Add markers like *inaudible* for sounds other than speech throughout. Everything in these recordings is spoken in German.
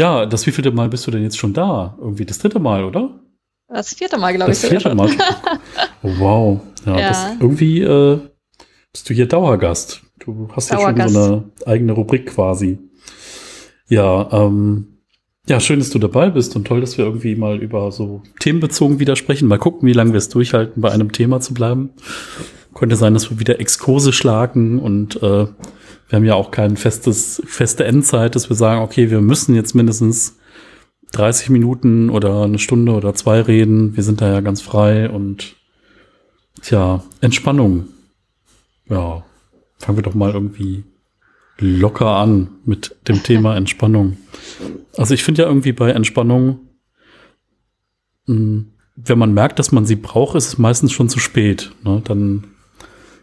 Ja, das wievielte Mal bist du denn jetzt schon da? Irgendwie das dritte Mal, oder? Das vierte Mal, glaube ich. Das vierte Mal. *laughs* Wow. Ja, ja. Das, irgendwie äh, bist du hier Dauergast. Du hast Dauergast. ja schon so eine eigene Rubrik quasi. Ja, ähm, ja, schön, dass du dabei bist und toll, dass wir irgendwie mal über so themenbezogen wieder sprechen. Mal gucken, wie lange wir es durchhalten, bei einem Thema zu bleiben. Könnte sein, dass wir wieder Exkurse schlagen und äh, wir haben ja auch kein festes, feste Endzeit, dass wir sagen, okay, wir müssen jetzt mindestens 30 Minuten oder eine Stunde oder zwei reden. Wir sind da ja ganz frei und tja, Entspannung. Ja, fangen wir doch mal irgendwie locker an mit dem *laughs* Thema Entspannung. Also ich finde ja irgendwie bei Entspannung, hm, wenn man merkt, dass man sie braucht, ist es meistens schon zu spät. Ne? Dann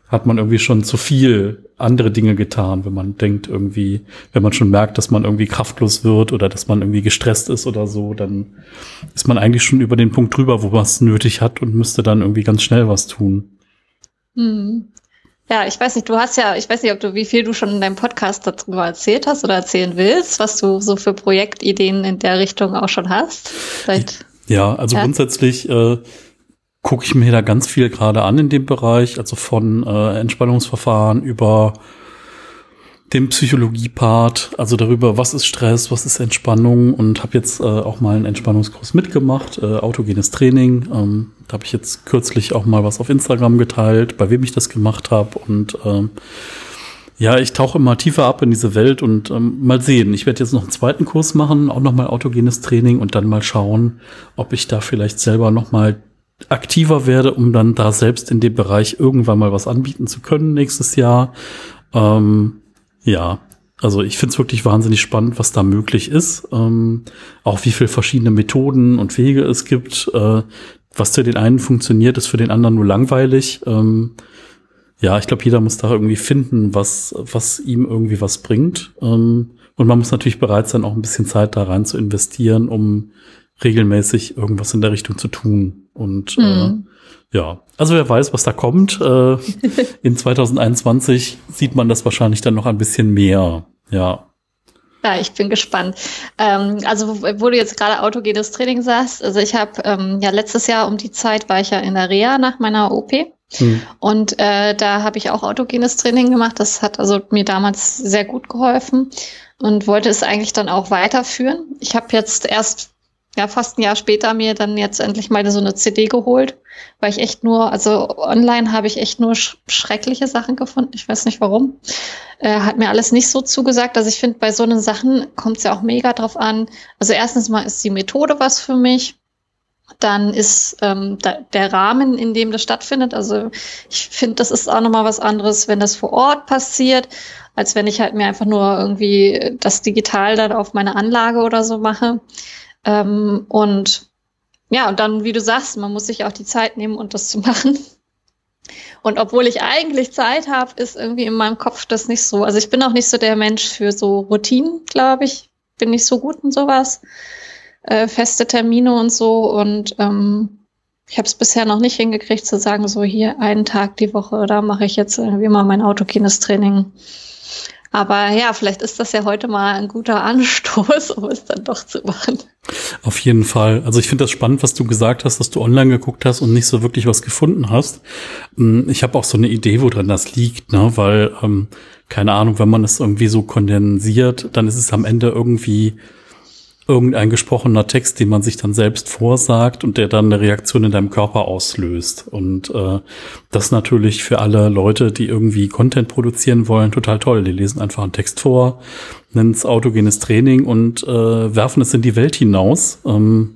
hat man irgendwie schon zu viel andere Dinge getan, wenn man denkt irgendwie, wenn man schon merkt, dass man irgendwie kraftlos wird oder dass man irgendwie gestresst ist oder so, dann ist man eigentlich schon über den Punkt drüber, wo man es nötig hat und müsste dann irgendwie ganz schnell was tun. Hm. Ja, ich weiß nicht, du hast ja, ich weiß nicht, ob du, wie viel du schon in deinem Podcast darüber erzählt hast oder erzählen willst, was du so für Projektideen in der Richtung auch schon hast. Vielleicht, ja, also ja. grundsätzlich äh, gucke ich mir da ganz viel gerade an in dem Bereich, also von äh, Entspannungsverfahren über dem Psychologie-Part, also darüber, was ist Stress, was ist Entspannung und habe jetzt äh, auch mal einen Entspannungskurs mitgemacht, äh, autogenes Training. Ähm, da habe ich jetzt kürzlich auch mal was auf Instagram geteilt, bei wem ich das gemacht habe und ähm, ja, ich tauche immer tiefer ab in diese Welt und ähm, mal sehen. Ich werde jetzt noch einen zweiten Kurs machen, auch nochmal autogenes Training und dann mal schauen, ob ich da vielleicht selber nochmal aktiver werde, um dann da selbst in dem Bereich irgendwann mal was anbieten zu können nächstes Jahr. Ähm, ja, also ich finde es wirklich wahnsinnig spannend, was da möglich ist. Ähm, auch wie viele verschiedene Methoden und Wege es gibt. Äh, was für den einen funktioniert, ist für den anderen nur langweilig. Ähm, ja, ich glaube, jeder muss da irgendwie finden, was, was ihm irgendwie was bringt. Ähm, und man muss natürlich bereit sein, auch ein bisschen Zeit da rein zu investieren, um regelmäßig irgendwas in der Richtung zu tun. Und mhm. äh. Ja, also wer weiß, was da kommt. Äh, *laughs* in 2021 sieht man das wahrscheinlich dann noch ein bisschen mehr. Ja. Ja, ich bin gespannt. Ähm, also, wo du jetzt gerade autogenes Training sagst, also ich habe ähm, ja letztes Jahr um die Zeit war ich ja in der Reha nach meiner OP. Hm. Und äh, da habe ich auch autogenes Training gemacht. Das hat also mir damals sehr gut geholfen und wollte es eigentlich dann auch weiterführen. Ich habe jetzt erst ja fast ein Jahr später mir dann jetzt endlich mal so eine CD geholt, weil ich echt nur, also online habe ich echt nur sch schreckliche Sachen gefunden. Ich weiß nicht warum. Äh, hat mir alles nicht so zugesagt. Also ich finde, bei so einen Sachen kommt es ja auch mega drauf an. Also erstens mal ist die Methode was für mich. Dann ist ähm, da, der Rahmen, in dem das stattfindet. Also ich finde, das ist auch nochmal was anderes, wenn das vor Ort passiert, als wenn ich halt mir einfach nur irgendwie das digital dann auf meine Anlage oder so mache. Ähm, und ja, und dann, wie du sagst, man muss sich auch die Zeit nehmen, und das zu *laughs* machen. Und obwohl ich eigentlich Zeit habe, ist irgendwie in meinem Kopf das nicht so. Also ich bin auch nicht so der Mensch für so Routinen, glaube ich. Bin nicht so gut in sowas. Äh, feste Termine und so. Und ähm, ich habe es bisher noch nicht hingekriegt zu sagen, so hier einen Tag die Woche, da mache ich jetzt irgendwie mal mein Autokines-Training. Aber ja, vielleicht ist das ja heute mal ein guter Anstoß, *laughs* um es dann doch zu machen. Auf jeden Fall. Also ich finde das spannend, was du gesagt hast, dass du online geguckt hast und nicht so wirklich was gefunden hast. Hm, ich habe auch so eine Idee, woran das liegt, ne? weil, ähm, keine Ahnung, wenn man es irgendwie so kondensiert, dann ist es am Ende irgendwie irgendein gesprochener Text, den man sich dann selbst vorsagt und der dann eine Reaktion in deinem Körper auslöst. Und äh, das natürlich für alle Leute, die irgendwie Content produzieren wollen, total toll. Die lesen einfach einen Text vor, nennen es autogenes Training und äh, werfen es in die Welt hinaus. Ähm,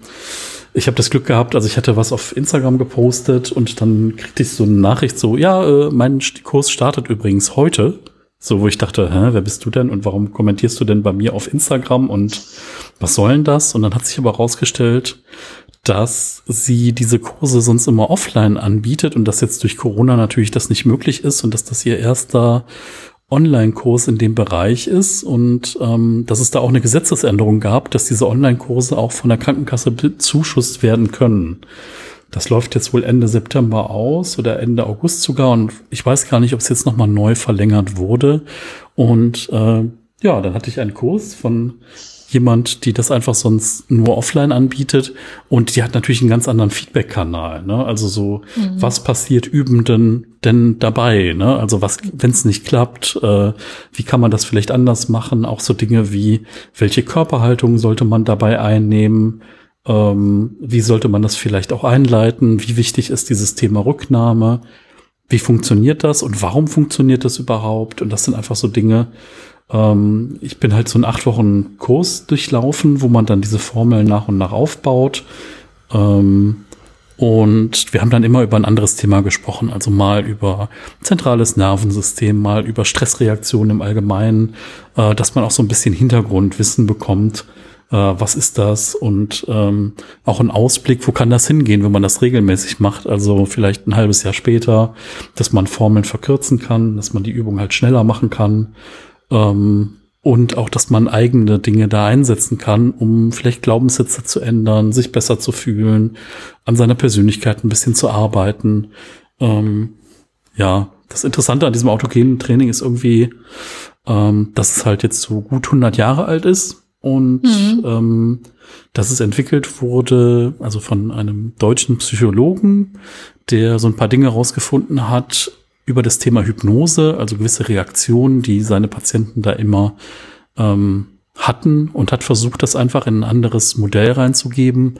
ich habe das Glück gehabt, also ich hatte was auf Instagram gepostet und dann kriegte ich so eine Nachricht so, ja, äh, mein Kurs startet übrigens heute. So, wo ich dachte, hä, wer bist du denn und warum kommentierst du denn bei mir auf Instagram und was soll denn das? Und dann hat sich aber rausgestellt, dass sie diese Kurse sonst immer offline anbietet und dass jetzt durch Corona natürlich das nicht möglich ist und dass das ihr erster Online-Kurs in dem Bereich ist und ähm, dass es da auch eine Gesetzesänderung gab, dass diese Online-Kurse auch von der Krankenkasse bezuschusst werden können. Das läuft jetzt wohl Ende September aus oder Ende August sogar und ich weiß gar nicht, ob es jetzt nochmal neu verlängert wurde. Und äh, ja, dann hatte ich einen Kurs von jemand, die das einfach sonst nur offline anbietet und die hat natürlich einen ganz anderen Feedback-Kanal. Ne? Also so, mhm. was passiert Übenden denn dabei? Ne? Also was, wenn es nicht klappt, äh, wie kann man das vielleicht anders machen? Auch so Dinge wie, welche Körperhaltung sollte man dabei einnehmen? Ähm, wie sollte man das vielleicht auch einleiten? Wie wichtig ist dieses Thema Rücknahme? Wie funktioniert das und warum funktioniert das überhaupt? Und das sind einfach so Dinge, ähm, ich bin halt so einen acht Wochen Kurs durchlaufen, wo man dann diese Formeln nach und nach aufbaut. Ähm, und wir haben dann immer über ein anderes Thema gesprochen, also mal über zentrales Nervensystem, mal über Stressreaktionen im Allgemeinen, äh, dass man auch so ein bisschen Hintergrundwissen bekommt, äh, was ist das? Und ähm, auch ein Ausblick, wo kann das hingehen, wenn man das regelmäßig macht, also vielleicht ein halbes Jahr später, dass man Formeln verkürzen kann, dass man die Übung halt schneller machen kann ähm, und auch, dass man eigene Dinge da einsetzen kann, um vielleicht Glaubenssätze zu ändern, sich besser zu fühlen, an seiner Persönlichkeit ein bisschen zu arbeiten. Ähm, ja, das Interessante an diesem autogenen Training ist irgendwie, ähm, dass es halt jetzt so gut 100 Jahre alt ist und mhm. ähm, dass es entwickelt wurde, also von einem deutschen Psychologen, der so ein paar Dinge rausgefunden hat, über das Thema Hypnose, also gewisse Reaktionen, die seine Patienten da immer ähm, hatten und hat versucht, das einfach in ein anderes Modell reinzugeben,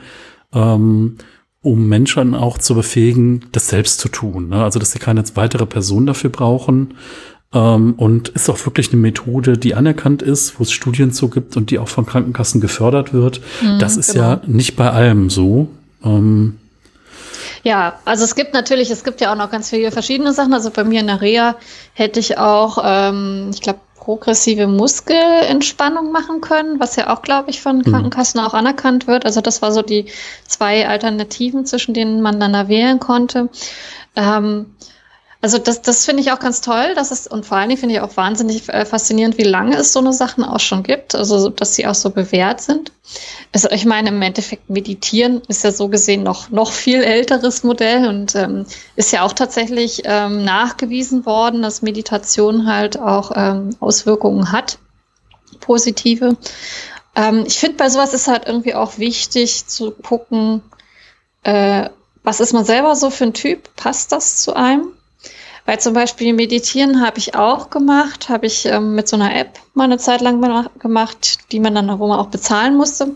ähm, um Menschen auch zu befähigen, das selbst zu tun. Ne? Also, dass sie keine weitere Person dafür brauchen. Ähm, und ist auch wirklich eine Methode, die anerkannt ist, wo es Studien zu gibt und die auch von Krankenkassen gefördert wird. Mhm, das ist genau. ja nicht bei allem so. Ähm, ja, also es gibt natürlich, es gibt ja auch noch ganz viele verschiedene Sachen. Also bei mir in der Reha hätte ich auch, ähm, ich glaube, progressive Muskelentspannung machen können, was ja auch, glaube ich, von mhm. Krankenkassen auch anerkannt wird. Also das war so die zwei Alternativen, zwischen denen man dann da wählen konnte. Ähm, also das, das finde ich auch ganz toll, dass es, und vor allen Dingen finde ich auch wahnsinnig äh, faszinierend, wie lange es so eine Sachen auch schon gibt, also dass sie auch so bewährt sind. Also ich meine, im Endeffekt meditieren ist ja so gesehen noch, noch viel älteres Modell und ähm, ist ja auch tatsächlich ähm, nachgewiesen worden, dass Meditation halt auch ähm, Auswirkungen hat, positive. Ähm, ich finde, bei sowas ist halt irgendwie auch wichtig zu gucken, äh, was ist man selber so für ein Typ? Passt das zu einem? Weil zum Beispiel Meditieren habe ich auch gemacht, habe ich ähm, mit so einer App mal eine Zeit lang gemacht, die man dann, man auch bezahlen musste.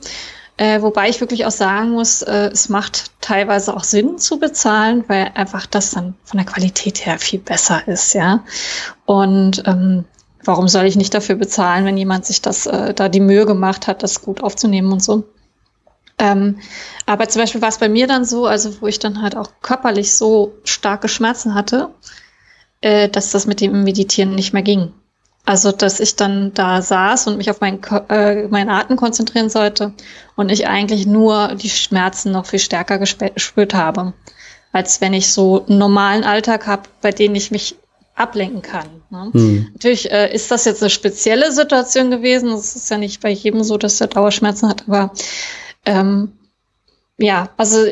Äh, wobei ich wirklich auch sagen muss, äh, es macht teilweise auch Sinn zu bezahlen, weil einfach das dann von der Qualität her viel besser ist, ja. Und ähm, warum soll ich nicht dafür bezahlen, wenn jemand sich das äh, da die Mühe gemacht hat, das gut aufzunehmen und so? Ähm, aber zum Beispiel war es bei mir dann so, also wo ich dann halt auch körperlich so starke Schmerzen hatte, äh, dass das mit dem Meditieren nicht mehr ging. Also, dass ich dann da saß und mich auf meinen, äh, meinen Atem konzentrieren sollte und ich eigentlich nur die Schmerzen noch viel stärker gespürt habe, als wenn ich so einen normalen Alltag habe, bei dem ich mich ablenken kann. Ne? Hm. Natürlich äh, ist das jetzt eine spezielle Situation gewesen. Es ist ja nicht bei jedem so, dass er Dauerschmerzen hat, aber ähm, ja, also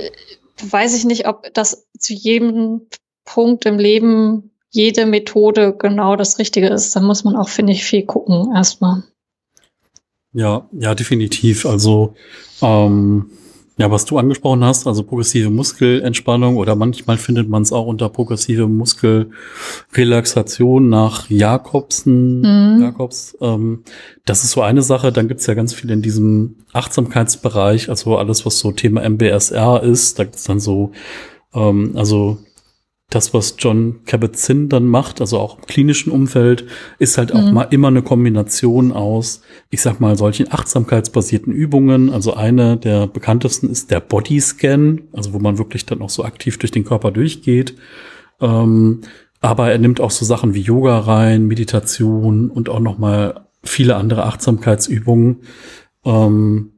weiß ich nicht, ob das zu jedem Punkt im Leben jede Methode genau das Richtige ist. Da muss man auch, finde ich, viel gucken erstmal. Ja, ja, definitiv. Also, ähm, ja, was du angesprochen hast, also progressive Muskelentspannung oder manchmal findet man es auch unter progressive Muskelrelaxation nach Jakobsen, mhm. Jakobs. Ähm, das ist so eine Sache. Dann gibt's ja ganz viel in diesem Achtsamkeitsbereich, also alles, was so Thema MBSR ist. Da gibt's dann so, ähm, also das, was John Kabat-Zinn dann macht, also auch im klinischen Umfeld, ist halt auch mhm. mal immer eine Kombination aus, ich sag mal, solchen achtsamkeitsbasierten Übungen. Also eine der bekanntesten ist der Bodyscan, also wo man wirklich dann auch so aktiv durch den Körper durchgeht. Ähm, aber er nimmt auch so Sachen wie Yoga rein, Meditation und auch noch mal viele andere Achtsamkeitsübungen. Ähm,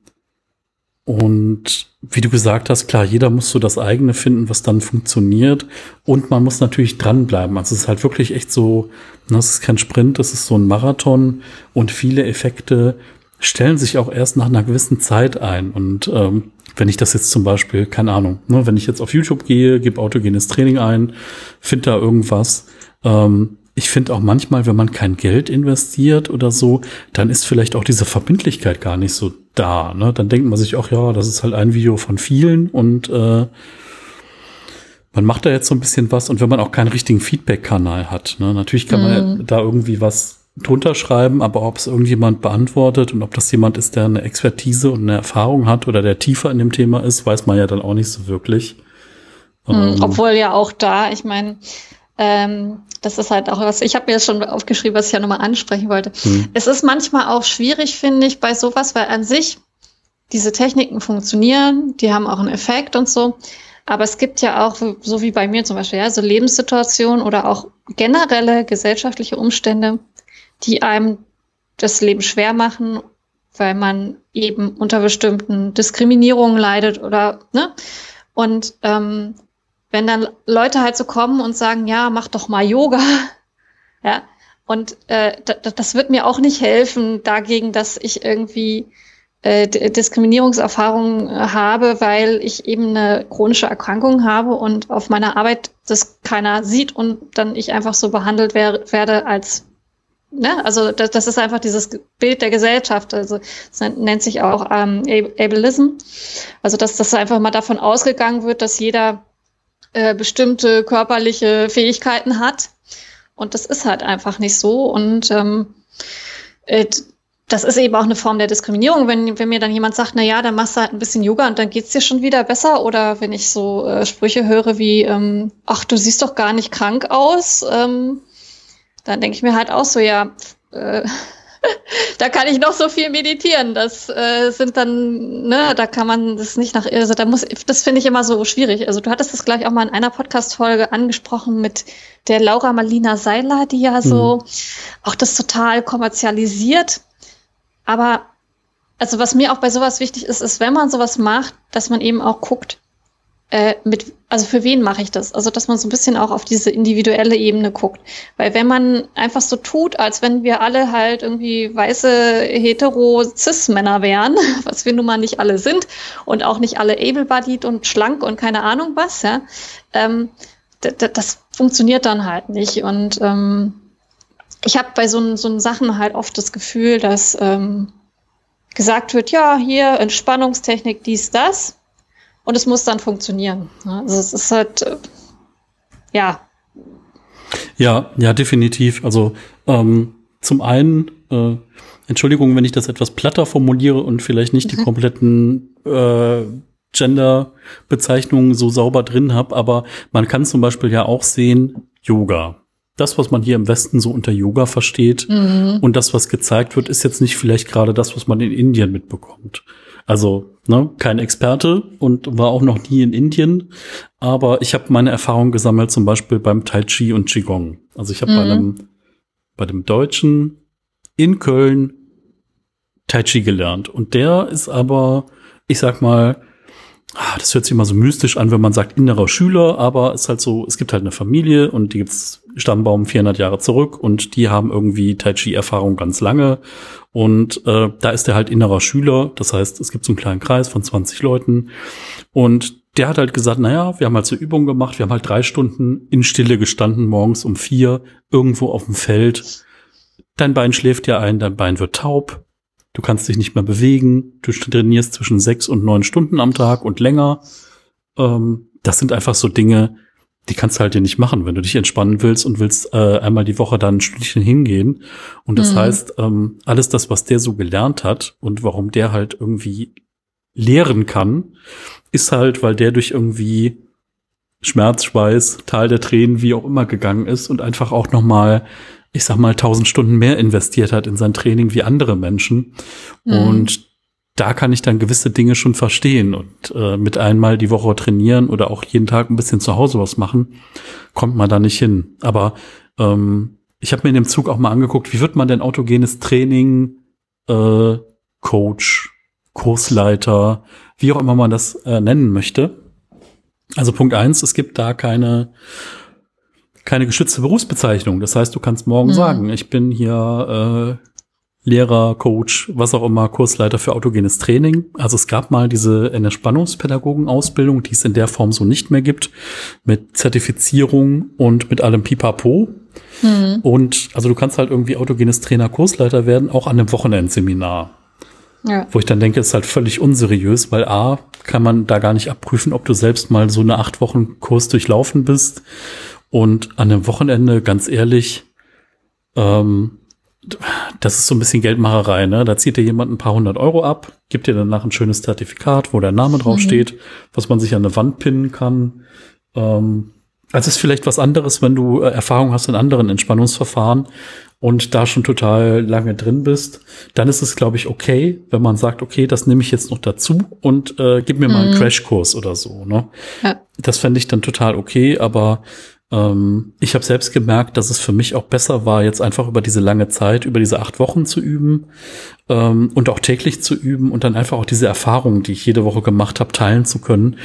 und wie du gesagt hast, klar, jeder muss so das eigene finden, was dann funktioniert. Und man muss natürlich dranbleiben. Also es ist halt wirklich echt so, das ist kein Sprint, das ist so ein Marathon. Und viele Effekte stellen sich auch erst nach einer gewissen Zeit ein. Und ähm, wenn ich das jetzt zum Beispiel, keine Ahnung, ne, wenn ich jetzt auf YouTube gehe, gebe autogenes Training ein, finde da irgendwas, ähm, ich finde auch manchmal, wenn man kein Geld investiert oder so, dann ist vielleicht auch diese Verbindlichkeit gar nicht so da. Ne? Dann denkt man sich auch, ja, das ist halt ein Video von vielen und äh, man macht da jetzt so ein bisschen was und wenn man auch keinen richtigen Feedback-Kanal hat, ne? natürlich kann man mhm. da irgendwie was drunter schreiben, aber ob es irgendjemand beantwortet und ob das jemand ist, der eine Expertise und eine Erfahrung hat oder der tiefer in dem Thema ist, weiß man ja dann auch nicht so wirklich. Mhm, ähm, obwohl ja auch da, ich meine, ähm, das ist halt auch was, ich habe mir das schon aufgeschrieben, was ich ja nochmal ansprechen wollte. Mhm. Es ist manchmal auch schwierig, finde ich, bei sowas, weil an sich diese Techniken funktionieren, die haben auch einen Effekt und so. Aber es gibt ja auch, so wie bei mir zum Beispiel, ja, so Lebenssituationen oder auch generelle gesellschaftliche Umstände, die einem das Leben schwer machen, weil man eben unter bestimmten Diskriminierungen leidet oder, ne? Und ähm, wenn dann Leute halt so kommen und sagen, ja, mach doch mal Yoga, *laughs* ja, und äh, das wird mir auch nicht helfen dagegen, dass ich irgendwie äh, Diskriminierungserfahrungen äh, habe, weil ich eben eine chronische Erkrankung habe und auf meiner Arbeit das keiner sieht und dann ich einfach so behandelt wer werde als Ne? Also das, das ist einfach dieses Bild der Gesellschaft. Also das nennt sich auch ähm, Ableism. Also dass das einfach mal davon ausgegangen wird, dass jeder äh, bestimmte körperliche Fähigkeiten hat. Und das ist halt einfach nicht so. Und ähm, äh, das ist eben auch eine Form der Diskriminierung, wenn, wenn mir dann jemand sagt, na ja, dann machst du halt ein bisschen Yoga und dann geht's dir schon wieder besser. Oder wenn ich so äh, Sprüche höre wie, ähm, ach, du siehst doch gar nicht krank aus. Ähm, dann denke ich mir halt auch so, ja, äh, *laughs* da kann ich noch so viel meditieren. Das äh, sind dann, ne, da kann man das nicht nach, also da muss, das finde ich immer so schwierig. Also du hattest das gleich auch mal in einer Podcast-Folge angesprochen mit der Laura Malina Seiler, die ja so mhm. auch das total kommerzialisiert. Aber also was mir auch bei sowas wichtig ist, ist, wenn man sowas macht, dass man eben auch guckt, äh, mit, also für wen mache ich das? Also, dass man so ein bisschen auch auf diese individuelle Ebene guckt. Weil wenn man einfach so tut, als wenn wir alle halt irgendwie weiße, hetero, cis-Männer wären, *laughs* was wir nun mal nicht alle sind und auch nicht alle able-bodied und schlank und keine Ahnung was, ja, ähm, das funktioniert dann halt nicht. Und ähm, ich habe bei so, so Sachen halt oft das Gefühl, dass ähm, gesagt wird, ja, hier Entspannungstechnik, dies, das und es muss dann funktionieren. Also es ist halt, äh, ja. Ja, ja, definitiv. Also ähm, zum einen, äh, Entschuldigung, wenn ich das etwas platter formuliere und vielleicht nicht die mhm. kompletten äh, Gender-Bezeichnungen so sauber drin habe, aber man kann zum Beispiel ja auch sehen, Yoga. Das, was man hier im Westen so unter Yoga versteht mhm. und das, was gezeigt wird, ist jetzt nicht vielleicht gerade das, was man in Indien mitbekommt. Also ne, kein Experte und war auch noch nie in Indien, aber ich habe meine Erfahrung gesammelt, zum Beispiel beim Tai Chi und Qigong. Also ich habe mhm. bei einem bei dem Deutschen in Köln Tai Chi gelernt und der ist aber, ich sag mal, das hört sich immer so mystisch an, wenn man sagt innerer Schüler, aber es ist halt so, es gibt halt eine Familie und die gibt's Stammbaum 400 Jahre zurück und die haben irgendwie Tai Chi Erfahrung ganz lange. Und äh, da ist er halt innerer Schüler, das heißt, es gibt so einen kleinen Kreis von 20 Leuten. Und der hat halt gesagt, naja, wir haben halt so Übungen gemacht, wir haben halt drei Stunden in Stille gestanden, morgens um vier, irgendwo auf dem Feld. Dein Bein schläft ja ein, dein Bein wird taub, du kannst dich nicht mehr bewegen, du trainierst zwischen sechs und neun Stunden am Tag und länger. Ähm, das sind einfach so Dinge, die kannst du halt dir nicht machen, wenn du dich entspannen willst und willst äh, einmal die Woche dann ein Stündchen hingehen. Und das mhm. heißt, ähm, alles das, was der so gelernt hat und warum der halt irgendwie lehren kann, ist halt, weil der durch irgendwie Schmerz, Schweiß, Tal der Tränen, wie auch immer gegangen ist und einfach auch noch mal, ich sag mal, tausend Stunden mehr investiert hat in sein Training wie andere Menschen. Mhm. Und da kann ich dann gewisse Dinge schon verstehen und äh, mit einmal die Woche trainieren oder auch jeden Tag ein bisschen zu Hause was machen, kommt man da nicht hin. Aber ähm, ich habe mir in dem Zug auch mal angeguckt, wie wird man denn autogenes Training, äh, Coach, Kursleiter, wie auch immer man das äh, nennen möchte. Also Punkt eins, es gibt da keine keine geschützte Berufsbezeichnung. Das heißt, du kannst morgen mhm. sagen, ich bin hier äh, Lehrer, Coach, was auch immer, Kursleiter für autogenes Training. Also es gab mal diese Entspannungspädagogen-Ausbildung, die es in der Form so nicht mehr gibt, mit Zertifizierung und mit allem Pipapo. Mhm. Und also du kannst halt irgendwie autogenes Trainer, Kursleiter werden, auch an einem Wochenendseminar. Ja. Wo ich dann denke, ist halt völlig unseriös, weil A, kann man da gar nicht abprüfen, ob du selbst mal so eine acht Wochen Kurs durchlaufen bist. Und an einem Wochenende, ganz ehrlich, ähm, das ist so ein bisschen Geldmacherei, ne? Da zieht dir jemand ein paar hundert Euro ab, gibt dir danach ein schönes Zertifikat, wo der Name drauf mhm. steht, was man sich an eine Wand pinnen kann. Ähm, also ist vielleicht was anderes, wenn du äh, Erfahrung hast in anderen Entspannungsverfahren und da schon total lange drin bist, dann ist es, glaube ich, okay, wenn man sagt, okay, das nehme ich jetzt noch dazu und äh, gib mir mhm. mal einen mhm. Crashkurs oder so. Ne? Ja. Das fände ich dann total okay, aber ähm, ich habe selbst gemerkt, dass es für mich auch besser war, jetzt einfach über diese lange Zeit, über diese acht Wochen zu üben ähm, und auch täglich zu üben und dann einfach auch diese Erfahrungen, die ich jede Woche gemacht habe, teilen zu können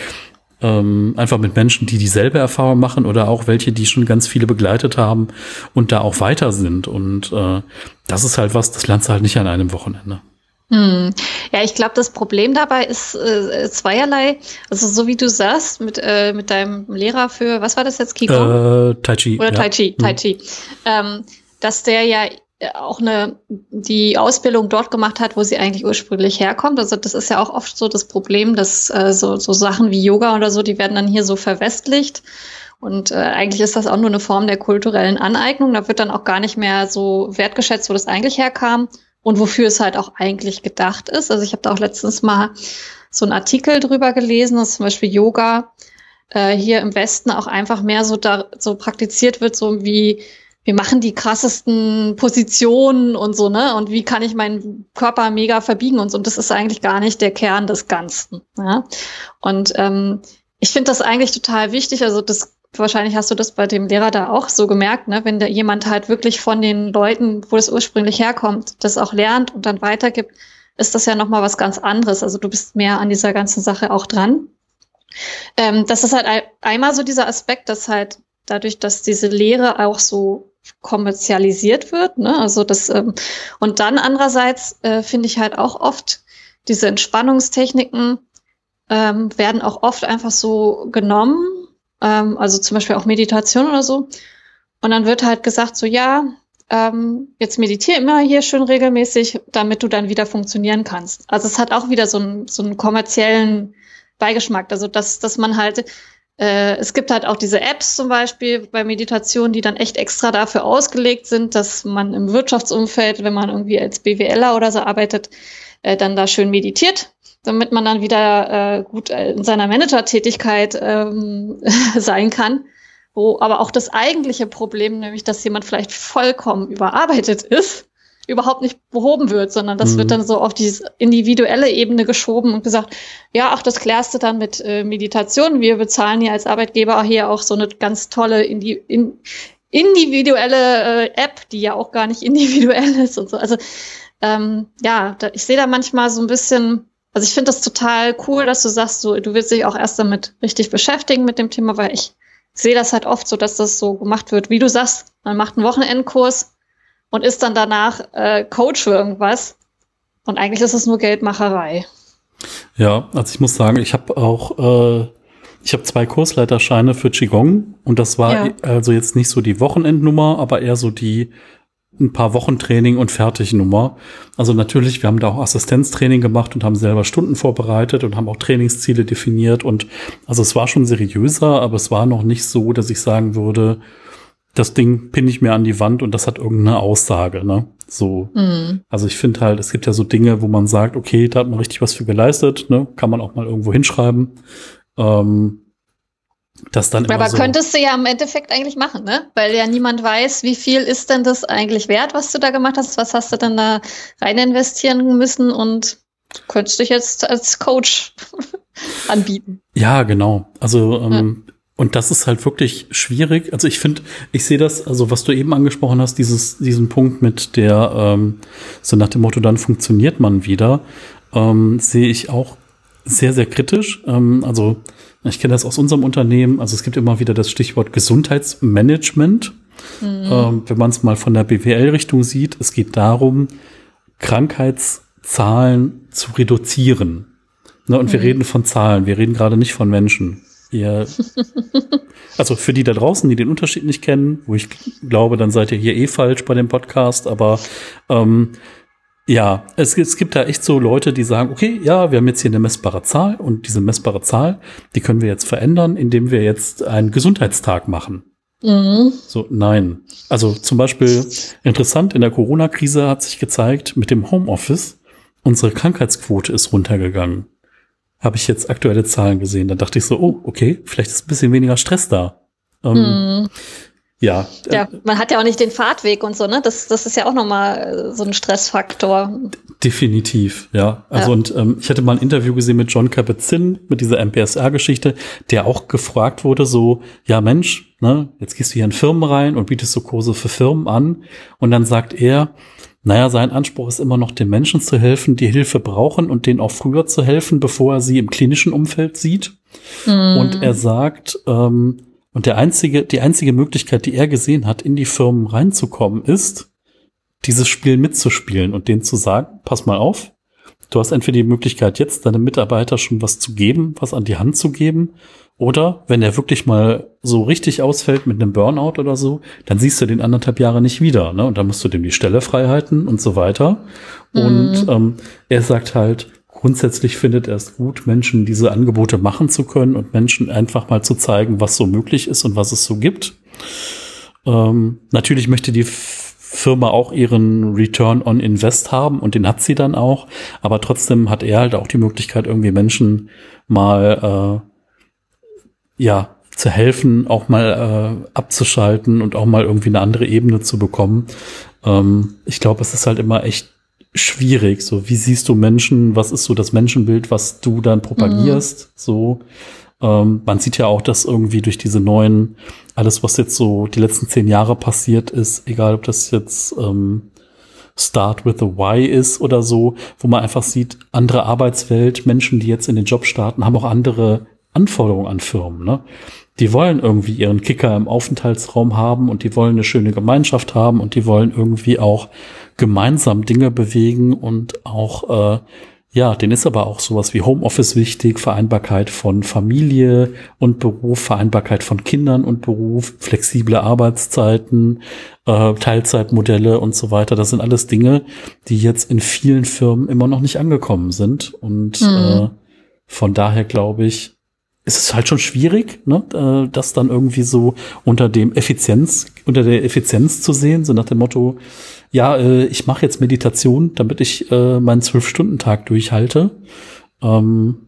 ähm, einfach mit Menschen, die dieselbe Erfahrung machen oder auch welche, die schon ganz viele begleitet haben und da auch weiter sind. Und äh, das ist halt was, das lernst du halt nicht an einem Wochenende. Hm. Ja, ich glaube, das Problem dabei ist äh, zweierlei. Also so wie du sagst, mit, äh, mit deinem Lehrer für, was war das jetzt, Qigong? Äh, tai Chi. Oder ja. Tai Chi, Tai hm. Chi. Hm. Ähm, dass der ja auch eine, die Ausbildung dort gemacht hat, wo sie eigentlich ursprünglich herkommt. Also das ist ja auch oft so das Problem, dass äh, so, so Sachen wie Yoga oder so, die werden dann hier so verwestlicht. Und äh, eigentlich ist das auch nur eine Form der kulturellen Aneignung. Da wird dann auch gar nicht mehr so wertgeschätzt, wo das eigentlich herkam und wofür es halt auch eigentlich gedacht ist. Also ich habe da auch letztens mal so einen Artikel drüber gelesen, dass zum Beispiel Yoga äh, hier im Westen auch einfach mehr so da so praktiziert wird, so wie wir machen die krassesten Positionen und so, ne? Und wie kann ich meinen Körper mega verbiegen und so. Und das ist eigentlich gar nicht der Kern des Ganzen. Ja? Und ähm, ich finde das eigentlich total wichtig. Also das wahrscheinlich hast du das bei dem Lehrer da auch so gemerkt, ne? Wenn da jemand halt wirklich von den Leuten, wo das ursprünglich herkommt, das auch lernt und dann weitergibt, ist das ja noch mal was ganz anderes. Also du bist mehr an dieser ganzen Sache auch dran. Ähm, das ist halt einmal so dieser Aspekt, dass halt dadurch, dass diese Lehre auch so kommerzialisiert wird. Ne? Also das ähm, und dann andererseits äh, finde ich halt auch oft diese Entspannungstechniken ähm, werden auch oft einfach so genommen, ähm, also zum Beispiel auch Meditation oder so. Und dann wird halt gesagt so ja, ähm, jetzt meditiere immer hier schön regelmäßig, damit du dann wieder funktionieren kannst. Also es hat auch wieder so einen, so einen kommerziellen Beigeschmack. Also dass, dass man halt äh, es gibt halt auch diese Apps zum Beispiel bei Meditation, die dann echt extra dafür ausgelegt sind, dass man im Wirtschaftsumfeld, wenn man irgendwie als BWLer oder so arbeitet, äh, dann da schön meditiert, damit man dann wieder äh, gut äh, in seiner Managertätigkeit ähm, *laughs* sein kann. Wo aber auch das eigentliche Problem, nämlich dass jemand vielleicht vollkommen überarbeitet ist, überhaupt nicht behoben wird, sondern das mhm. wird dann so auf diese individuelle Ebene geschoben und gesagt, ja, ach, das klärst du dann mit äh, Meditation. Wir bezahlen hier als Arbeitgeber hier auch so eine ganz tolle Indi in, individuelle äh, App, die ja auch gar nicht *laughs* individuell ist und so. Also ähm, ja, da, ich sehe da manchmal so ein bisschen, also ich finde das total cool, dass du sagst, so, du willst dich auch erst damit richtig beschäftigen mit dem Thema, weil ich sehe das halt oft so, dass das so gemacht wird, wie du sagst, man macht einen Wochenendkurs, und ist dann danach äh, Coach für irgendwas. Und eigentlich ist es nur Geldmacherei. Ja, also ich muss sagen, ich habe auch, äh, ich habe zwei Kursleiterscheine für Qigong und das war ja. also jetzt nicht so die Wochenendnummer, aber eher so die ein paar Wochen Training und fertig Nummer. Also natürlich, wir haben da auch Assistenztraining gemacht und haben selber Stunden vorbereitet und haben auch Trainingsziele definiert und also es war schon seriöser, aber es war noch nicht so, dass ich sagen würde, das Ding pinne ich mir an die Wand und das hat irgendeine Aussage, ne? So. Mhm. Also ich finde halt, es gibt ja so Dinge, wo man sagt, okay, da hat man richtig was für geleistet, ne? Kann man auch mal irgendwo hinschreiben. Ähm, das dann Aber so könntest du ja im Endeffekt eigentlich machen, ne? Weil ja niemand weiß, wie viel ist denn das eigentlich wert, was du da gemacht hast, was hast du dann da rein investieren müssen und könntest dich jetzt als Coach *laughs* anbieten. Ja, genau. Also ähm, ja. Und das ist halt wirklich schwierig. Also ich finde, ich sehe das, also was du eben angesprochen hast, dieses, diesen Punkt mit der, ähm, so nach dem Motto, dann funktioniert man wieder, ähm, sehe ich auch sehr, sehr kritisch. Ähm, also ich kenne das aus unserem Unternehmen. Also es gibt immer wieder das Stichwort Gesundheitsmanagement. Mhm. Ähm, wenn man es mal von der BWL-Richtung sieht, es geht darum, Krankheitszahlen zu reduzieren. Ne, und mhm. wir reden von Zahlen, wir reden gerade nicht von Menschen. Ihr, *laughs* also für die da draußen, die den Unterschied nicht kennen, wo ich glaube, dann seid ihr hier eh falsch bei dem Podcast, aber ähm, ja, es, es gibt da echt so Leute, die sagen, okay, ja, wir haben jetzt hier eine messbare Zahl und diese messbare Zahl, die können wir jetzt verändern, indem wir jetzt einen Gesundheitstag machen. Mhm. So, nein. Also zum Beispiel interessant, in der Corona-Krise hat sich gezeigt, mit dem Homeoffice, unsere Krankheitsquote ist runtergegangen habe ich jetzt aktuelle Zahlen gesehen. Da dachte ich so, oh, okay, vielleicht ist ein bisschen weniger Stress da. Ähm, hm. Ja. Ja, man hat ja auch nicht den Fahrtweg und so, ne? Das, das ist ja auch nochmal äh, so ein Stressfaktor. Definitiv, ja. Also ja. und ähm, ich hatte mal ein Interview gesehen mit John Kabat-Zinn mit dieser MPSR-Geschichte, der auch gefragt wurde, so, ja Mensch, ne, jetzt gehst du hier in Firmen rein und bietest so Kurse für Firmen an. Und dann sagt er, naja, sein Anspruch ist immer noch, den Menschen zu helfen, die Hilfe brauchen und denen auch früher zu helfen, bevor er sie im klinischen Umfeld sieht. Mhm. Und er sagt, ähm, und der einzige, die einzige Möglichkeit, die er gesehen hat, in die Firmen reinzukommen, ist, dieses Spiel mitzuspielen und denen zu sagen, pass mal auf, du hast entweder die Möglichkeit, jetzt deinem Mitarbeiter schon was zu geben, was an die Hand zu geben, oder wenn er wirklich mal so richtig ausfällt mit einem Burnout oder so, dann siehst du den anderthalb Jahre nicht wieder. Ne? Und dann musst du dem die Stelle frei halten und so weiter. Mhm. Und ähm, er sagt halt, grundsätzlich findet er es gut, Menschen diese Angebote machen zu können und Menschen einfach mal zu zeigen, was so möglich ist und was es so gibt. Ähm, natürlich möchte die Firma auch ihren Return on Invest haben und den hat sie dann auch. Aber trotzdem hat er halt auch die Möglichkeit, irgendwie Menschen mal äh, ja, zu helfen, auch mal äh, abzuschalten und auch mal irgendwie eine andere Ebene zu bekommen. Ähm, ich glaube, es ist halt immer echt schwierig. So, wie siehst du Menschen? Was ist so das Menschenbild, was du dann propagierst? Mhm. So, ähm, man sieht ja auch, dass irgendwie durch diese neuen, alles, was jetzt so die letzten zehn Jahre passiert ist, egal ob das jetzt ähm, Start with a Y ist oder so, wo man einfach sieht, andere Arbeitswelt, Menschen, die jetzt in den Job starten, haben auch andere Anforderungen an Firmen. Ne? Die wollen irgendwie ihren Kicker im Aufenthaltsraum haben und die wollen eine schöne Gemeinschaft haben und die wollen irgendwie auch gemeinsam Dinge bewegen und auch, äh, ja, denen ist aber auch sowas wie Homeoffice wichtig, Vereinbarkeit von Familie und Beruf, Vereinbarkeit von Kindern und Beruf, flexible Arbeitszeiten, äh, Teilzeitmodelle und so weiter. Das sind alles Dinge, die jetzt in vielen Firmen immer noch nicht angekommen sind. Und mhm. äh, von daher glaube ich, es ist halt schon schwierig, ne, äh, das dann irgendwie so unter dem Effizienz, unter der Effizienz zu sehen, so nach dem Motto, ja, äh, ich mache jetzt Meditation, damit ich äh, meinen Zwölf-Stunden-Tag durchhalte. Ähm,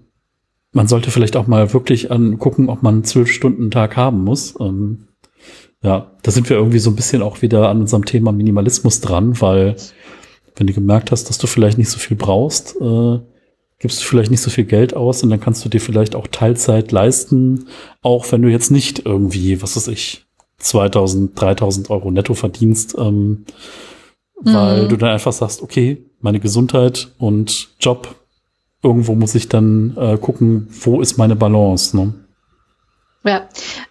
man sollte vielleicht auch mal wirklich angucken, ob man einen Zwölf-Stunden-Tag haben muss. Ähm, ja, da sind wir irgendwie so ein bisschen auch wieder an unserem Thema Minimalismus dran, weil wenn du gemerkt hast, dass du vielleicht nicht so viel brauchst, äh, gibst du vielleicht nicht so viel Geld aus und dann kannst du dir vielleicht auch Teilzeit leisten, auch wenn du jetzt nicht irgendwie, was weiß ich, 2000, 3000 Euro netto verdienst, ähm, mhm. weil du dann einfach sagst, okay, meine Gesundheit und Job, irgendwo muss ich dann äh, gucken, wo ist meine Balance, ne? Ja,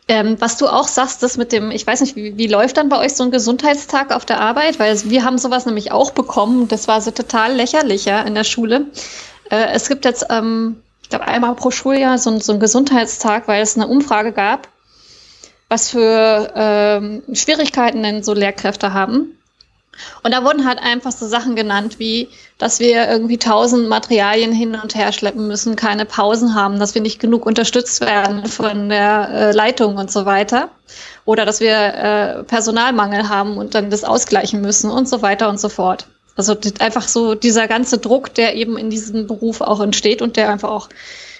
ähm, was du auch sagst, das mit dem, ich weiß nicht, wie, wie läuft dann bei euch so ein Gesundheitstag auf der Arbeit? Weil wir haben sowas nämlich auch bekommen. Das war so total lächerlich ja, in der Schule. Äh, es gibt jetzt, ähm, ich glaube, einmal pro Schuljahr so, so einen Gesundheitstag, weil es eine Umfrage gab, was für ähm, Schwierigkeiten denn so Lehrkräfte haben. Und da wurden halt einfach so Sachen genannt, wie, dass wir irgendwie tausend Materialien hin und her schleppen müssen, keine Pausen haben, dass wir nicht genug unterstützt werden von der äh, Leitung und so weiter. Oder dass wir äh, Personalmangel haben und dann das ausgleichen müssen und so weiter und so fort. Also einfach so dieser ganze Druck, der eben in diesem Beruf auch entsteht und der einfach auch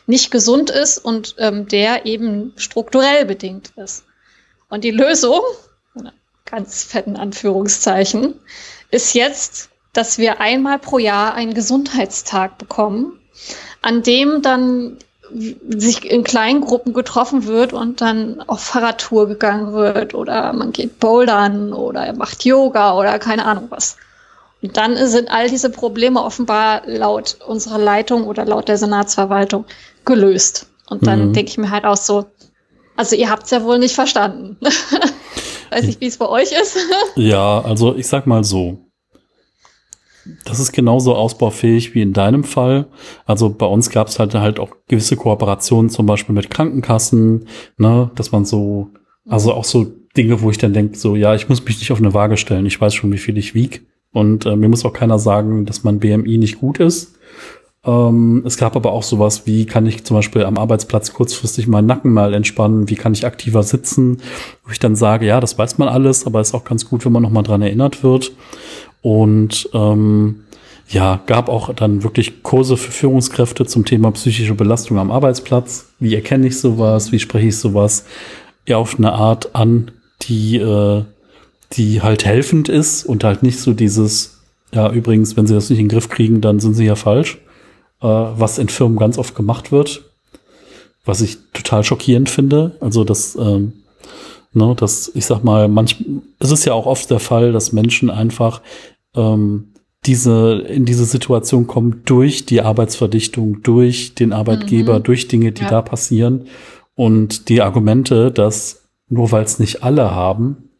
nicht gesund ist und ähm, der eben strukturell bedingt ist. Und die Lösung, ganz fetten Anführungszeichen, ist jetzt, dass wir einmal pro Jahr einen Gesundheitstag bekommen, an dem dann sich in kleinen Gruppen getroffen wird und dann auf Fahrradtour gegangen wird oder man geht bouldern oder macht Yoga oder keine Ahnung was. Und dann sind all diese Probleme offenbar laut unserer Leitung oder laut der Senatsverwaltung gelöst. Und dann mhm. denke ich mir halt auch so, also ihr habt es ja wohl nicht verstanden. *laughs* Weiß nicht, wie es bei euch ist. *laughs* ja, also ich sag mal so. das ist genauso ausbaufähig wie in deinem Fall. Also bei uns gab es halt halt auch gewisse Kooperationen, zum Beispiel mit Krankenkassen, ne, dass man so, also auch so Dinge, wo ich dann denke, so, ja, ich muss mich nicht auf eine Waage stellen, ich weiß schon, wie viel ich wieg. Und äh, mir muss auch keiner sagen, dass mein BMI nicht gut ist. Ähm, es gab aber auch sowas, wie kann ich zum Beispiel am Arbeitsplatz kurzfristig meinen Nacken mal entspannen, wie kann ich aktiver sitzen, wo ich dann sage, ja, das weiß man alles, aber ist auch ganz gut, wenn man nochmal dran erinnert wird. Und ähm, ja, gab auch dann wirklich Kurse für Führungskräfte zum Thema psychische Belastung am Arbeitsplatz. Wie erkenne ich sowas? Wie spreche ich sowas? Ja, auf eine Art an, die, äh, die halt helfend ist und halt nicht so dieses, ja, übrigens, wenn sie das nicht in den Griff kriegen, dann sind sie ja falsch, äh, was in Firmen ganz oft gemacht wird, was ich total schockierend finde. Also, dass, ähm, ne, dass ich sag mal, manch, es ist ja auch oft der Fall, dass Menschen einfach ähm, diese, in diese Situation kommen durch die Arbeitsverdichtung, durch den Arbeitgeber, mhm. durch Dinge, die ja. da passieren. Und die Argumente, dass nur weil es nicht alle haben,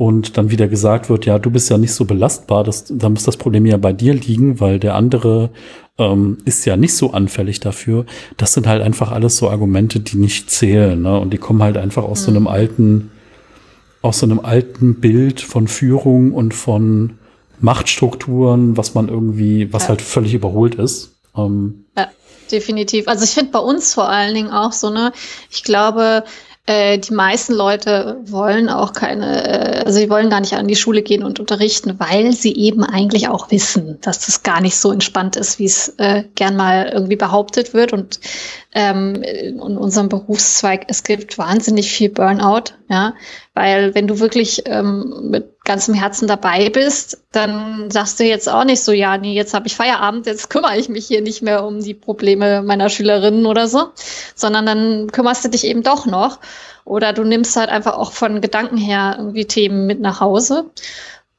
und dann wieder gesagt wird, ja, du bist ja nicht so belastbar, das, da muss das Problem ja bei dir liegen, weil der andere ähm, ist ja nicht so anfällig dafür. Das sind halt einfach alles so Argumente, die nicht zählen, ne? Und die kommen halt einfach aus mhm. so einem mhm. alten, aus so einem alten Bild von Führung und von Machtstrukturen, was man irgendwie, was ja. halt völlig überholt ist. Ähm, ja, definitiv. Also ich finde bei uns vor allen Dingen auch so, ne, ich glaube, äh, die meisten Leute wollen auch keine, äh, also sie wollen gar nicht an die Schule gehen und unterrichten, weil sie eben eigentlich auch wissen, dass das gar nicht so entspannt ist, wie es äh, gern mal irgendwie behauptet wird. Und ähm, in unserem Berufszweig, es gibt wahnsinnig viel Burnout, ja, weil wenn du wirklich ähm, mit ganzem Herzen dabei bist, dann sagst du jetzt auch nicht so, ja, nee, jetzt habe ich Feierabend, jetzt kümmere ich mich hier nicht mehr um die Probleme meiner Schülerinnen oder so, sondern dann kümmerst du dich eben doch noch. Oder du nimmst halt einfach auch von Gedanken her irgendwie Themen mit nach Hause.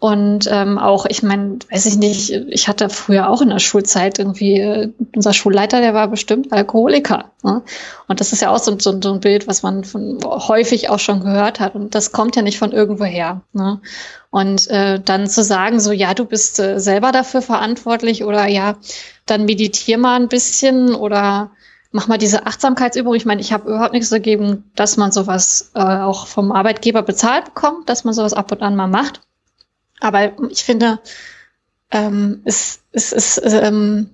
Und ähm, auch, ich meine, weiß ich nicht, ich hatte früher auch in der Schulzeit irgendwie, äh, unser Schulleiter, der war bestimmt Alkoholiker. Ne? Und das ist ja auch so, so, so ein Bild, was man von, häufig auch schon gehört hat. Und das kommt ja nicht von irgendwoher. Ne? Und äh, dann zu sagen, so, ja, du bist äh, selber dafür verantwortlich oder ja, dann meditier mal ein bisschen oder mach mal diese Achtsamkeitsübung. Ich meine, ich habe überhaupt nichts dagegen, dass man sowas äh, auch vom Arbeitgeber bezahlt bekommt, dass man sowas ab und an mal macht. Aber ich finde, ähm, es, es, es, ähm,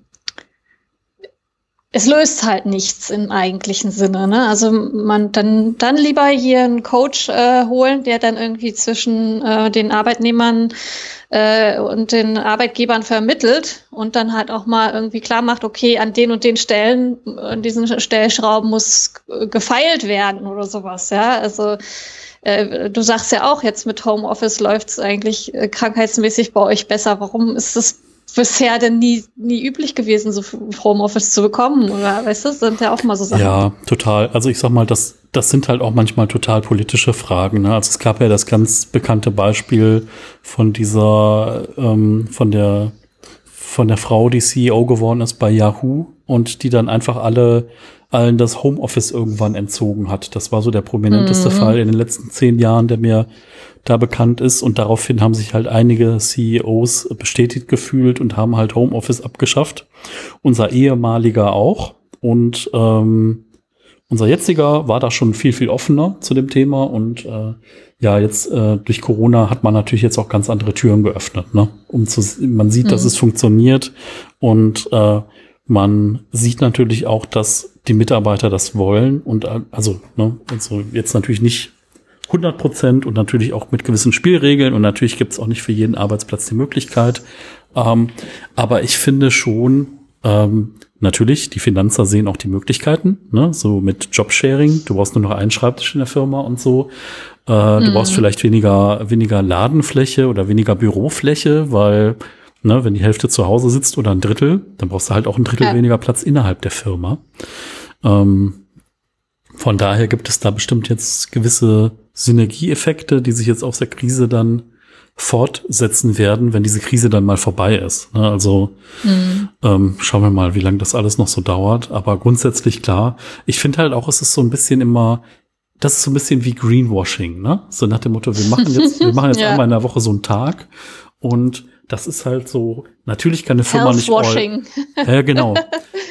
es löst halt nichts im eigentlichen Sinne. Ne? Also man dann, dann lieber hier einen Coach äh, holen, der dann irgendwie zwischen äh, den Arbeitnehmern äh, und den Arbeitgebern vermittelt und dann halt auch mal irgendwie klar macht, okay, an den und den Stellen, an diesen Stellschrauben muss gefeilt werden oder sowas. Ja, also äh, du sagst ja auch, jetzt mit Homeoffice läuft es eigentlich äh, krankheitsmäßig bei euch besser. Warum ist es bisher denn nie, nie üblich gewesen, so Homeoffice zu bekommen? Oder weißt du, das sind ja auch mal so Sachen. Ja, total. Also ich sag mal, das, das sind halt auch manchmal total politische Fragen. Ne? Also es gab ja das ganz bekannte Beispiel von dieser, ähm, von der von der Frau, die CEO geworden ist bei Yahoo und die dann einfach alle allen das Homeoffice irgendwann entzogen hat. Das war so der prominenteste mhm. Fall in den letzten zehn Jahren, der mir da bekannt ist. Und daraufhin haben sich halt einige CEOs bestätigt gefühlt und haben halt Homeoffice abgeschafft. Unser ehemaliger auch. Und ähm, unser jetziger war da schon viel, viel offener zu dem Thema. Und äh, ja, jetzt äh, durch Corona hat man natürlich jetzt auch ganz andere Türen geöffnet. Ne? Um zu, man sieht, mhm. dass es funktioniert. Und äh, man sieht natürlich auch, dass die Mitarbeiter das wollen und äh, also, ne, also jetzt natürlich nicht 100 Prozent und natürlich auch mit gewissen Spielregeln und natürlich gibt es auch nicht für jeden Arbeitsplatz die Möglichkeit. Ähm, aber ich finde schon, ähm, natürlich, die Finanzer sehen auch die Möglichkeiten, ne? so mit Jobsharing. Du brauchst nur noch einen Schreibtisch in der Firma und so. Äh, mhm. Du brauchst vielleicht weniger, weniger Ladenfläche oder weniger Bürofläche, weil Ne, wenn die Hälfte zu Hause sitzt oder ein Drittel, dann brauchst du halt auch ein Drittel ja. weniger Platz innerhalb der Firma. Ähm, von daher gibt es da bestimmt jetzt gewisse Synergieeffekte, die sich jetzt aus der Krise dann fortsetzen werden, wenn diese Krise dann mal vorbei ist. Ne, also mhm. ähm, schauen wir mal, wie lange das alles noch so dauert. Aber grundsätzlich klar, ich finde halt auch, es ist so ein bisschen immer, das ist so ein bisschen wie Greenwashing, ne? So nach dem Motto, wir machen jetzt, *laughs* wir machen jetzt ja. einmal in der Woche so einen Tag und das ist halt so, natürlich kann eine Firma nicht all, ja, genau.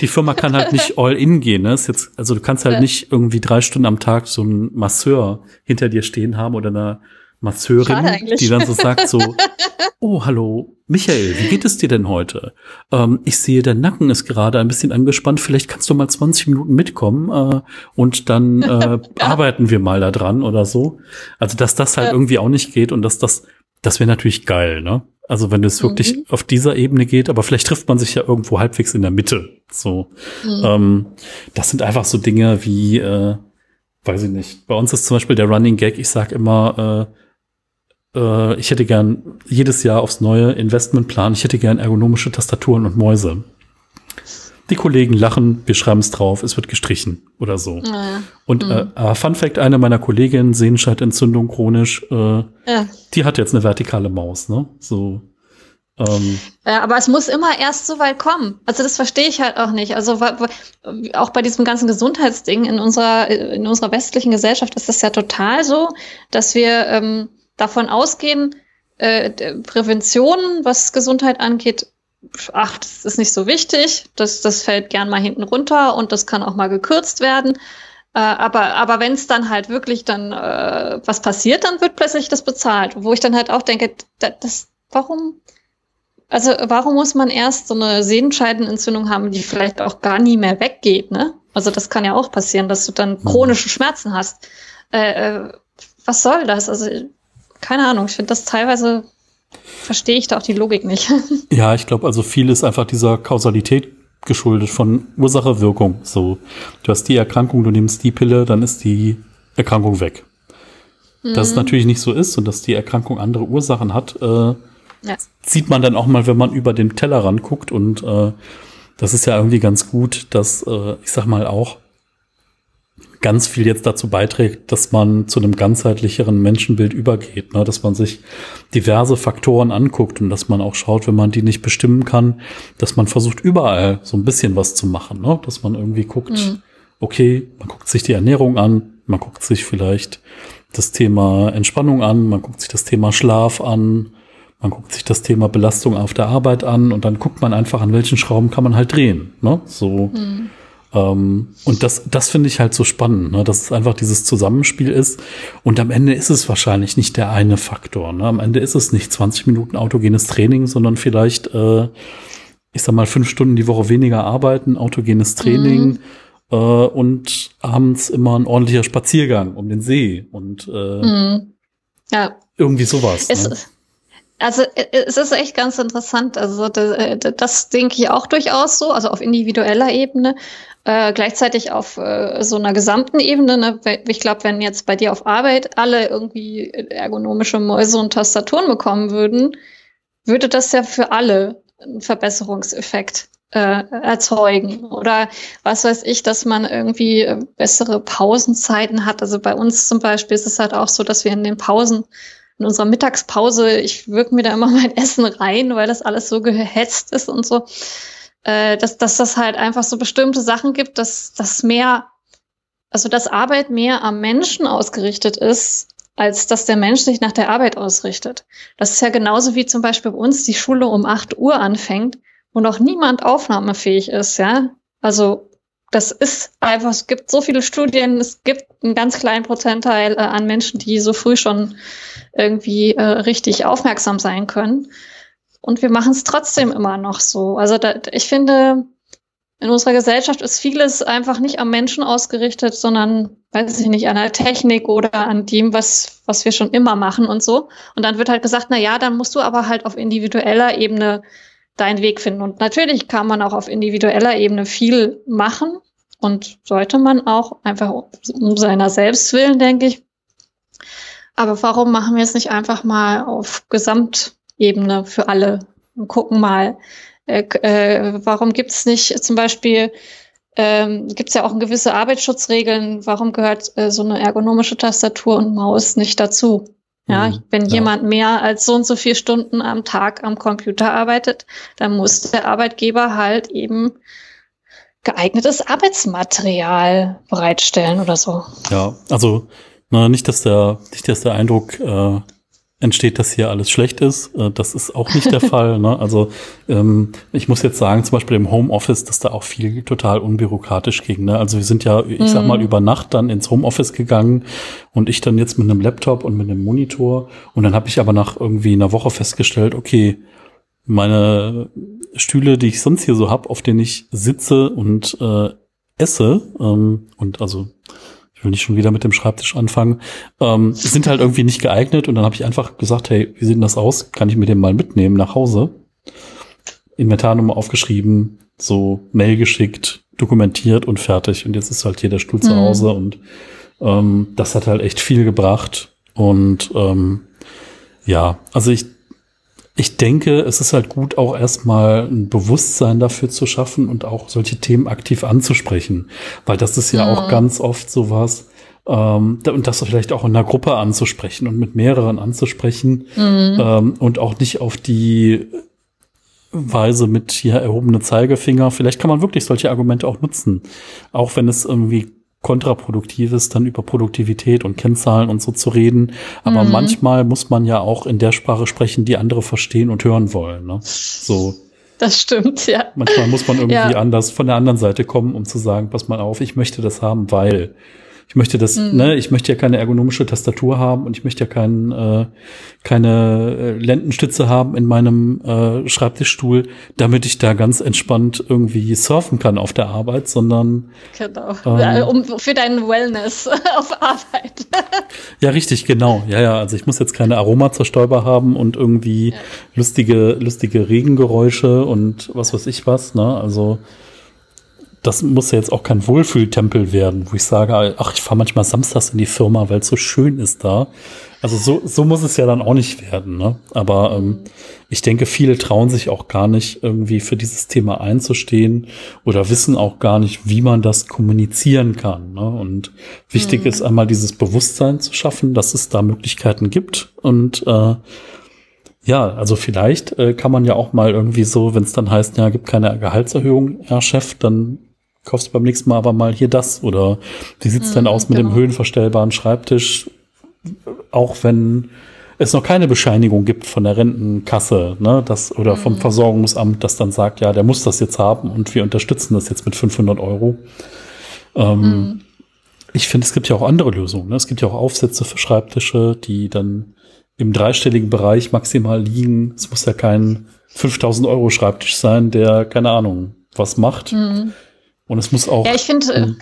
Die Firma kann halt nicht *laughs* all in gehen, ne? Ist jetzt, also du kannst halt ja. nicht irgendwie drei Stunden am Tag so einen Masseur hinter dir stehen haben oder eine Masseurin, die dann so sagt so, *laughs* oh, hallo, Michael, wie geht es dir denn heute? Ähm, ich sehe, dein Nacken ist gerade ein bisschen angespannt, vielleicht kannst du mal 20 Minuten mitkommen äh, und dann äh, *laughs* ja. arbeiten wir mal da dran oder so. Also, dass das halt ja. irgendwie auch nicht geht und dass das, das wäre natürlich geil, ne? Also wenn es wirklich mhm. auf dieser Ebene geht, aber vielleicht trifft man sich ja irgendwo halbwegs in der Mitte. So, mhm. ähm, das sind einfach so Dinge wie, äh, weiß ich nicht. Bei uns ist zum Beispiel der Running Gag. Ich sag immer, äh, äh, ich hätte gern jedes Jahr aufs neue Investmentplan, ich hätte gern ergonomische Tastaturen und Mäuse. Die Kollegen lachen, wir schreiben es drauf, es wird gestrichen oder so. Ja. Und mhm. äh, Fun Fact, eine meiner Kolleginnen, Sehenscheidentzündung chronisch, äh, ja. die hat jetzt eine vertikale Maus, ne? So. Ähm. Ja, aber es muss immer erst so weit kommen. Also das verstehe ich halt auch nicht. Also auch bei diesem ganzen Gesundheitsding in unserer in unserer westlichen Gesellschaft ist das ja total so, dass wir ähm, davon ausgehen, äh, Prävention, was Gesundheit angeht, ach, das ist nicht so wichtig, das, das fällt gern mal hinten runter und das kann auch mal gekürzt werden. Äh, aber aber wenn es dann halt wirklich dann äh, was passiert, dann wird plötzlich das bezahlt. Wo ich dann halt auch denke, das, das warum? Also warum muss man erst so eine Sehenscheidenentzündung haben, die vielleicht auch gar nie mehr weggeht, ne? Also das kann ja auch passieren, dass du dann mhm. chronische Schmerzen hast. Äh, äh, was soll das? Also keine Ahnung, ich finde das teilweise, verstehe ich da auch die Logik nicht. *laughs* Ja, ich glaube, also viel ist einfach dieser Kausalität geschuldet von Ursache-Wirkung. So, du hast die Erkrankung, du nimmst die Pille, dann ist die Erkrankung weg. Mhm. Dass es mhm. natürlich nicht so ist und dass die Erkrankung andere Ursachen hat, äh, ja. sieht man dann auch mal, wenn man über den Tellerrand guckt und äh, das ist ja irgendwie ganz gut, dass äh, ich sag mal auch ganz viel jetzt dazu beiträgt, dass man zu einem ganzheitlicheren Menschenbild übergeht, ne? dass man sich diverse Faktoren anguckt und dass man auch schaut, wenn man die nicht bestimmen kann, dass man versucht überall so ein bisschen was zu machen, ne? dass man irgendwie guckt, mhm. okay, man guckt sich die Ernährung an, man guckt sich vielleicht das Thema Entspannung an, man guckt sich das Thema Schlaf an, man guckt sich das Thema Belastung auf der Arbeit an und dann guckt man einfach, an welchen Schrauben kann man halt drehen. Ne? So. Mhm. Ähm, und das, das finde ich halt so spannend, ne? dass es einfach dieses Zusammenspiel ist. Und am Ende ist es wahrscheinlich nicht der eine Faktor. Ne? Am Ende ist es nicht 20 Minuten autogenes Training, sondern vielleicht, äh, ich sag mal, fünf Stunden die Woche weniger arbeiten, autogenes Training. Mhm. Äh, und abends immer ein ordentlicher Spaziergang um den See und äh, mhm. ja. irgendwie sowas. Es, ne? Also es ist echt ganz interessant. Also das, das denke ich auch durchaus so, also auf individueller Ebene. Äh, gleichzeitig auf äh, so einer gesamten Ebene, ne, ich glaube, wenn jetzt bei dir auf Arbeit alle irgendwie ergonomische Mäuse und Tastaturen bekommen würden, würde das ja für alle einen Verbesserungseffekt äh, erzeugen. Oder was weiß ich, dass man irgendwie äh, bessere Pausenzeiten hat. Also bei uns zum Beispiel ist es halt auch so, dass wir in den Pausen, in unserer Mittagspause, ich wirke mir da immer *laughs* mein Essen rein, weil das alles so gehetzt ist und so äh, dass, dass das halt einfach so bestimmte Sachen gibt, dass das mehr, also dass Arbeit mehr am Menschen ausgerichtet ist, als dass der Mensch sich nach der Arbeit ausrichtet. Das ist ja genauso wie zum Beispiel bei uns die Schule um 8 Uhr anfängt, wo noch niemand aufnahmefähig ist, ja. Also das ist einfach, es gibt so viele Studien, es gibt einen ganz kleinen Prozentteil äh, an Menschen, die so früh schon irgendwie äh, richtig aufmerksam sein können. Und wir machen es trotzdem immer noch so. Also da, ich finde, in unserer Gesellschaft ist vieles einfach nicht am Menschen ausgerichtet, sondern, weiß ich nicht, an der Technik oder an dem, was, was wir schon immer machen und so. Und dann wird halt gesagt, na ja, dann musst du aber halt auf individueller Ebene deinen Weg finden. Und natürlich kann man auch auf individueller Ebene viel machen und sollte man auch einfach um seiner selbst willen, denke ich. Aber warum machen wir es nicht einfach mal auf Gesamt Ebene für alle und gucken mal, äh, äh, warum gibt es nicht zum Beispiel, ähm, gibt es ja auch gewisse Arbeitsschutzregeln, warum gehört äh, so eine ergonomische Tastatur und Maus nicht dazu? Ja, mhm, wenn ja. jemand mehr als so und so vier Stunden am Tag am Computer arbeitet, dann muss der Arbeitgeber halt eben geeignetes Arbeitsmaterial bereitstellen oder so. Ja, also na, nicht, dass der, nicht, dass der Eindruck äh, entsteht, dass hier alles schlecht ist. Äh, das ist auch nicht der *laughs* Fall. Ne? Also ähm, ich muss jetzt sagen, zum Beispiel im Homeoffice, dass da auch viel total unbürokratisch ging. Ne? Also wir sind ja, ich mhm. sag mal, mhm. über Nacht dann ins Homeoffice gegangen und ich dann jetzt mit einem Laptop und mit einem Monitor. Und dann habe ich aber nach irgendwie einer Woche festgestellt, okay, meine Stühle, die ich sonst hier so hab, auf denen ich sitze und äh, esse, ähm, und also ich will nicht schon wieder mit dem Schreibtisch anfangen, ähm, sind halt irgendwie nicht geeignet. Und dann habe ich einfach gesagt, hey, wie sieht denn das aus? Kann ich mir den mal mitnehmen nach Hause? Inventarnummer aufgeschrieben, so Mail geschickt, dokumentiert und fertig. Und jetzt ist halt hier der Stuhl mhm. zu Hause und ähm, das hat halt echt viel gebracht. Und ähm, ja, also ich ich denke, es ist halt gut, auch erstmal ein Bewusstsein dafür zu schaffen und auch solche Themen aktiv anzusprechen. Weil das ist ja mhm. auch ganz oft sowas, ähm, und das vielleicht auch in einer Gruppe anzusprechen und mit mehreren anzusprechen mhm. ähm, und auch nicht auf die Weise mit hier erhobene Zeigefinger. Vielleicht kann man wirklich solche Argumente auch nutzen. Auch wenn es irgendwie kontraproduktiv ist, dann über Produktivität und Kennzahlen und so zu reden. Aber mhm. manchmal muss man ja auch in der Sprache sprechen, die andere verstehen und hören wollen. Ne? So. Das stimmt, ja. Manchmal muss man irgendwie ja. anders von der anderen Seite kommen, um zu sagen, pass mal auf, ich möchte das haben, weil. Ich möchte das, mhm. ne, ich möchte ja keine ergonomische Tastatur haben und ich möchte ja kein, äh, keine äh, Lendenstütze haben in meinem äh, Schreibtischstuhl, damit ich da ganz entspannt irgendwie surfen kann auf der Arbeit, sondern genau, ähm, um, für deinen Wellness *laughs* auf Arbeit. *laughs* ja, richtig, genau. Ja, ja, also ich muss jetzt keine Aromazerstäuber haben und irgendwie ja. lustige, lustige Regengeräusche und was weiß ich was, ne? Also das muss ja jetzt auch kein Wohlfühltempel werden, wo ich sage, ach, ich fahre manchmal samstags in die Firma, weil es so schön ist da. Also so, so muss es ja dann auch nicht werden. Ne? Aber ähm, ich denke, viele trauen sich auch gar nicht irgendwie für dieses Thema einzustehen oder wissen auch gar nicht, wie man das kommunizieren kann. Ne? Und wichtig mhm. ist einmal dieses Bewusstsein zu schaffen, dass es da Möglichkeiten gibt und äh, ja, also vielleicht äh, kann man ja auch mal irgendwie so, wenn es dann heißt, ja, gibt keine Gehaltserhöhung, Herr Chef, dann kaufst du beim nächsten Mal aber mal hier das oder wie sieht's mhm, denn aus mit genau. dem höhenverstellbaren Schreibtisch, auch wenn es noch keine Bescheinigung gibt von der Rentenkasse, ne, das oder mhm. vom Versorgungsamt, das dann sagt, ja, der muss das jetzt haben und wir unterstützen das jetzt mit 500 Euro. Ähm, mhm. Ich finde, es gibt ja auch andere Lösungen. Ne? Es gibt ja auch Aufsätze für Schreibtische, die dann im dreistelligen Bereich maximal liegen. Es muss ja kein 5000 Euro Schreibtisch sein, der keine Ahnung was macht. Mhm. Und es muss auch. Ja, ich finde, ähm,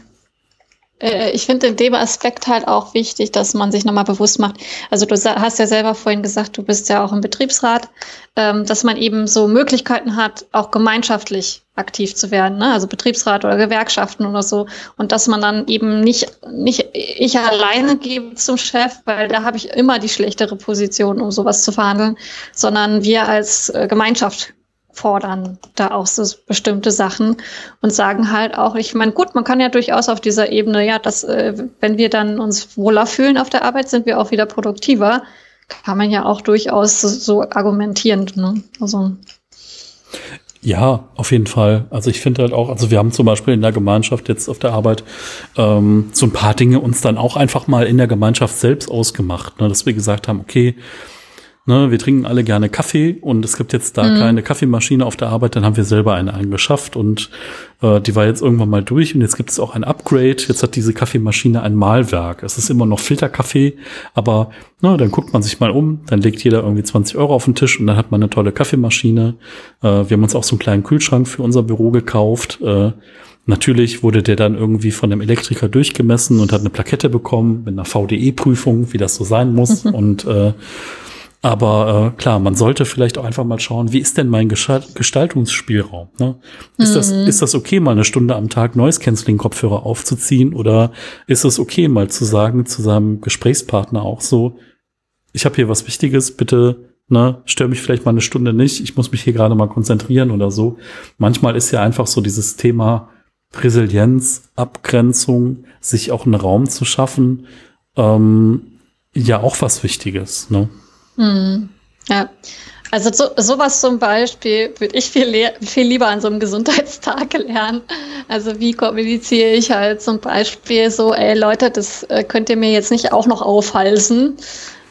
äh, ich finde in dem Aspekt halt auch wichtig, dass man sich nochmal bewusst macht. Also du hast ja selber vorhin gesagt, du bist ja auch im Betriebsrat, ähm, dass man eben so Möglichkeiten hat, auch gemeinschaftlich aktiv zu werden, ne? also Betriebsrat oder Gewerkschaften oder so. Und dass man dann eben nicht, nicht ich alleine gebe zum Chef, weil da habe ich immer die schlechtere Position, um sowas zu verhandeln, sondern wir als äh, Gemeinschaft fordern da auch so bestimmte Sachen und sagen halt auch, ich meine, gut, man kann ja durchaus auf dieser Ebene, ja, dass, äh, wenn wir dann uns wohler fühlen auf der Arbeit, sind wir auch wieder produktiver. Kann man ja auch durchaus so, so argumentieren. Ne? Also. Ja, auf jeden Fall. Also ich finde halt auch, also wir haben zum Beispiel in der Gemeinschaft jetzt auf der Arbeit ähm, so ein paar Dinge uns dann auch einfach mal in der Gemeinschaft selbst ausgemacht, ne, dass wir gesagt haben, okay, Ne, wir trinken alle gerne Kaffee und es gibt jetzt da mhm. keine Kaffeemaschine auf der Arbeit, dann haben wir selber eine eingeschafft und äh, die war jetzt irgendwann mal durch und jetzt gibt es auch ein Upgrade. Jetzt hat diese Kaffeemaschine ein Mahlwerk. Es ist immer noch Filterkaffee, aber ne, dann guckt man sich mal um, dann legt jeder irgendwie 20 Euro auf den Tisch und dann hat man eine tolle Kaffeemaschine. Äh, wir haben uns auch so einen kleinen Kühlschrank für unser Büro gekauft. Äh, Natürlich wurde der dann irgendwie von dem Elektriker durchgemessen und hat eine Plakette bekommen mit einer VDE-Prüfung, wie das so sein muss. *laughs* und äh, aber äh, klar, man sollte vielleicht auch einfach mal schauen, wie ist denn mein Gestaltungsspielraum? Ne? Ist, mhm. das, ist das okay, mal eine Stunde am Tag Noise Canceling Kopfhörer aufzuziehen? Oder ist es okay, mal zu sagen zu seinem Gesprächspartner auch so, ich habe hier was Wichtiges, bitte ne, stör mich vielleicht mal eine Stunde nicht, ich muss mich hier gerade mal konzentrieren oder so. Manchmal ist ja einfach so dieses Thema Resilienz, Abgrenzung, sich auch einen Raum zu schaffen, ähm, ja auch was Wichtiges. Ne? Hm. Ja, also so, sowas zum Beispiel würde ich viel, viel lieber an so einem Gesundheitstag *laughs* lernen. Also wie kommuniziere ich halt zum Beispiel so, ey Leute, das äh, könnt ihr mir jetzt nicht auch noch aufhalsen,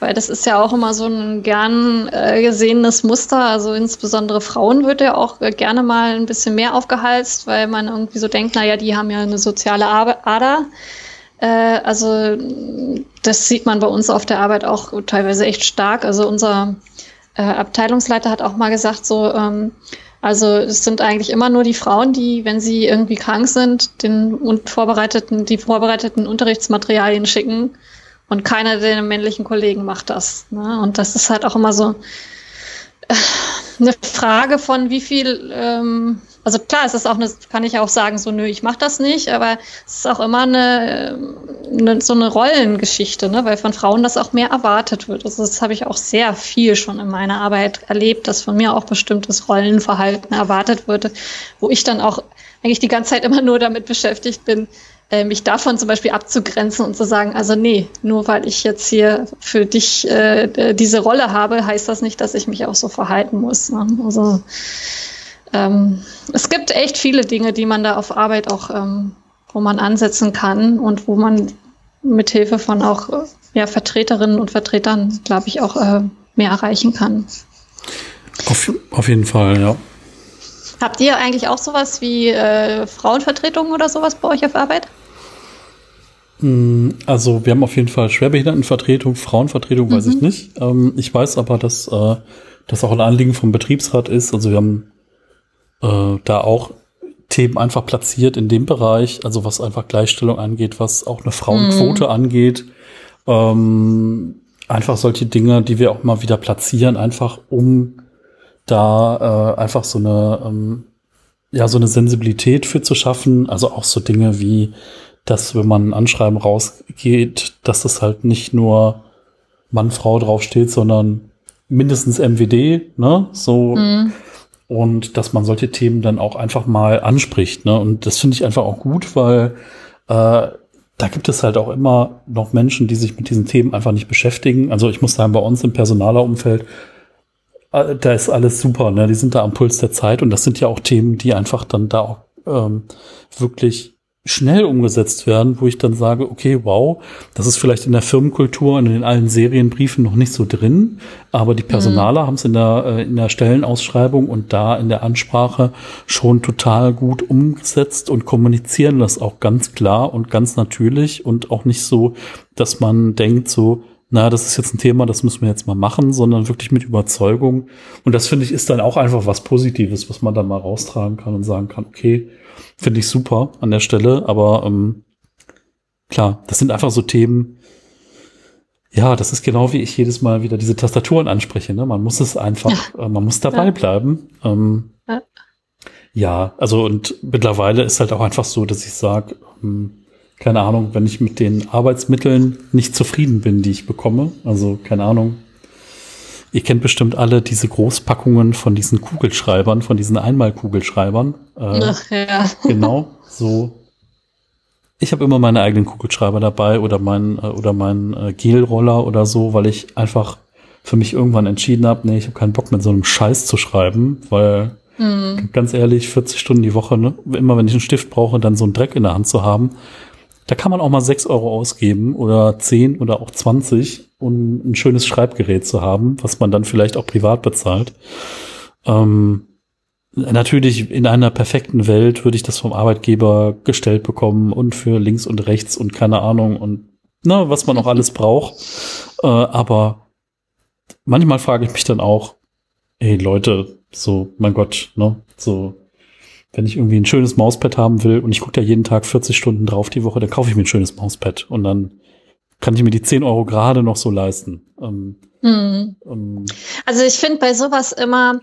weil das ist ja auch immer so ein gern äh, gesehenes Muster. Also insbesondere Frauen wird ja auch äh, gerne mal ein bisschen mehr aufgehalst, weil man irgendwie so denkt, naja, die haben ja eine soziale Ader. Äh, also das sieht man bei uns auf der Arbeit auch teilweise echt stark. Also unser äh, Abteilungsleiter hat auch mal gesagt, so, ähm, also es sind eigentlich immer nur die Frauen, die, wenn sie irgendwie krank sind, den vorbereiteten, die vorbereiteten Unterrichtsmaterialien schicken. Und keiner der männlichen Kollegen macht das. Ne? Und das ist halt auch immer so äh, eine Frage von wie viel ähm, also klar, es ist auch eine, kann ich auch sagen, so nö, ich mache das nicht, aber es ist auch immer eine, eine, so eine Rollengeschichte, ne? weil von Frauen das auch mehr erwartet wird. Also das habe ich auch sehr viel schon in meiner Arbeit erlebt, dass von mir auch bestimmtes Rollenverhalten erwartet wurde, wo ich dann auch eigentlich die ganze Zeit immer nur damit beschäftigt bin, äh, mich davon zum Beispiel abzugrenzen und zu sagen, also nee, nur weil ich jetzt hier für dich äh, diese Rolle habe, heißt das nicht, dass ich mich auch so verhalten muss. Ne? Also ähm, es gibt echt viele Dinge, die man da auf Arbeit auch, ähm, wo man ansetzen kann und wo man mit Hilfe von auch äh, ja, Vertreterinnen und Vertretern, glaube ich, auch äh, mehr erreichen kann. Auf, auf jeden Fall, ja. Habt ihr eigentlich auch sowas wie äh, Frauenvertretungen oder sowas bei euch auf Arbeit? Hm, also wir haben auf jeden Fall Schwerbehindertenvertretung, Frauenvertretung weiß mhm. ich nicht. Ähm, ich weiß aber, dass äh, das auch ein Anliegen vom Betriebsrat ist. Also wir haben äh, da auch Themen einfach platziert in dem Bereich, also was einfach Gleichstellung angeht, was auch eine Frauenquote mhm. angeht. Ähm, einfach solche Dinge, die wir auch mal wieder platzieren, einfach um da äh, einfach so eine ähm, ja so eine Sensibilität für zu schaffen. Also auch so Dinge wie, dass wenn man ein Anschreiben rausgeht, dass das halt nicht nur Mann Frau draufsteht, sondern mindestens MWD, ne? So mhm und dass man solche Themen dann auch einfach mal anspricht. Ne? Und das finde ich einfach auch gut, weil äh, da gibt es halt auch immer noch Menschen, die sich mit diesen Themen einfach nicht beschäftigen. Also ich muss sagen, bei uns im Personalerumfeld, äh, da ist alles super. Ne? Die sind da am Puls der Zeit und das sind ja auch Themen, die einfach dann da auch ähm, wirklich schnell umgesetzt werden, wo ich dann sage, okay, wow, das ist vielleicht in der Firmenkultur und in allen Serienbriefen noch nicht so drin, aber die Personaler mhm. haben es in der, äh, in der Stellenausschreibung und da in der Ansprache schon total gut umgesetzt und kommunizieren das auch ganz klar und ganz natürlich und auch nicht so, dass man denkt so, na, das ist jetzt ein Thema, das müssen wir jetzt mal machen, sondern wirklich mit Überzeugung. Und das finde ich ist dann auch einfach was Positives, was man dann mal raustragen kann und sagen kann, okay, Finde ich super an der Stelle, aber ähm, klar, das sind einfach so Themen. Ja, das ist genau wie ich jedes Mal wieder diese Tastaturen anspreche. Ne? Man muss es einfach, ja. äh, man muss dabei ja. bleiben. Ähm, ja. ja. also und mittlerweile ist halt auch einfach so, dass ich sage, ähm, keine Ahnung, wenn ich mit den Arbeitsmitteln nicht zufrieden bin, die ich bekomme, also keine Ahnung, Ihr kennt bestimmt alle diese Großpackungen von diesen Kugelschreibern, von diesen Einmalkugelschreibern. Äh, Ach ja. *laughs* Genau, so. Ich habe immer meine eigenen Kugelschreiber dabei oder mein äh, oder mein äh, Gelroller oder so, weil ich einfach für mich irgendwann entschieden habe, nee, ich habe keinen Bock mit so einem Scheiß zu schreiben, weil mhm. ganz ehrlich, 40 Stunden die Woche, ne, immer wenn ich einen Stift brauche, dann so einen Dreck in der Hand zu haben, da kann man auch mal 6 Euro ausgeben oder 10 oder auch 20 um ein schönes Schreibgerät zu haben, was man dann vielleicht auch privat bezahlt. Ähm, natürlich in einer perfekten Welt würde ich das vom Arbeitgeber gestellt bekommen und für links und rechts und keine Ahnung und ne, was man noch alles braucht. Äh, aber manchmal frage ich mich dann auch, hey Leute, so, mein Gott, ne, so, wenn ich irgendwie ein schönes Mauspad haben will und ich gucke da jeden Tag 40 Stunden drauf die Woche, dann kaufe ich mir ein schönes Mauspad und dann kann ich mir die 10 Euro gerade noch so leisten. Ähm, hm. ähm, also ich finde bei sowas immer,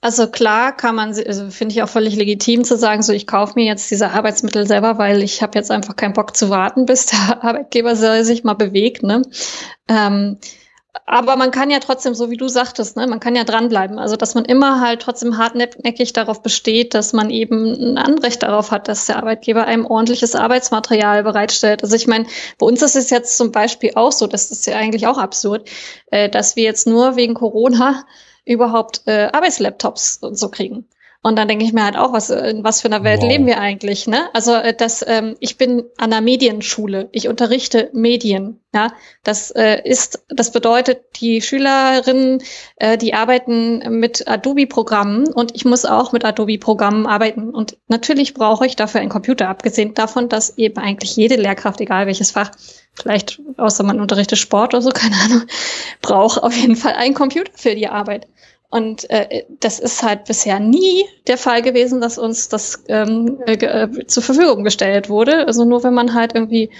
also klar kann man, also finde ich auch völlig legitim zu sagen, so ich kaufe mir jetzt diese Arbeitsmittel selber, weil ich habe jetzt einfach keinen Bock zu warten, *laughs* bis der Arbeitgeber sich mal bewegt. Ne? Ähm, aber man kann ja trotzdem, so wie du sagtest, ne, man kann ja dranbleiben. Also, dass man immer halt trotzdem hartnäckig darauf besteht, dass man eben ein Anrecht darauf hat, dass der Arbeitgeber einem ordentliches Arbeitsmaterial bereitstellt. Also, ich meine, bei uns ist es jetzt zum Beispiel auch so, das ist ja eigentlich auch absurd, äh, dass wir jetzt nur wegen Corona überhaupt äh, Arbeitslaptops und so kriegen. Und dann denke ich mir halt auch, was, in was für einer Welt wow. leben wir eigentlich, ne? Also, äh, das, ähm, ich bin an einer Medienschule. Ich unterrichte Medien, ja. Das äh, ist, das bedeutet, die Schülerinnen, äh, die arbeiten mit Adobe-Programmen und ich muss auch mit Adobe-Programmen arbeiten. Und natürlich brauche ich dafür einen Computer, abgesehen davon, dass eben eigentlich jede Lehrkraft, egal welches Fach, vielleicht außer man unterrichtet Sport oder so, *laughs* keine Ahnung, braucht auf jeden Fall einen Computer für die Arbeit. Und äh, das ist halt bisher nie der Fall gewesen, dass uns das ähm, äh, äh, zur Verfügung gestellt wurde. Also nur wenn man halt irgendwie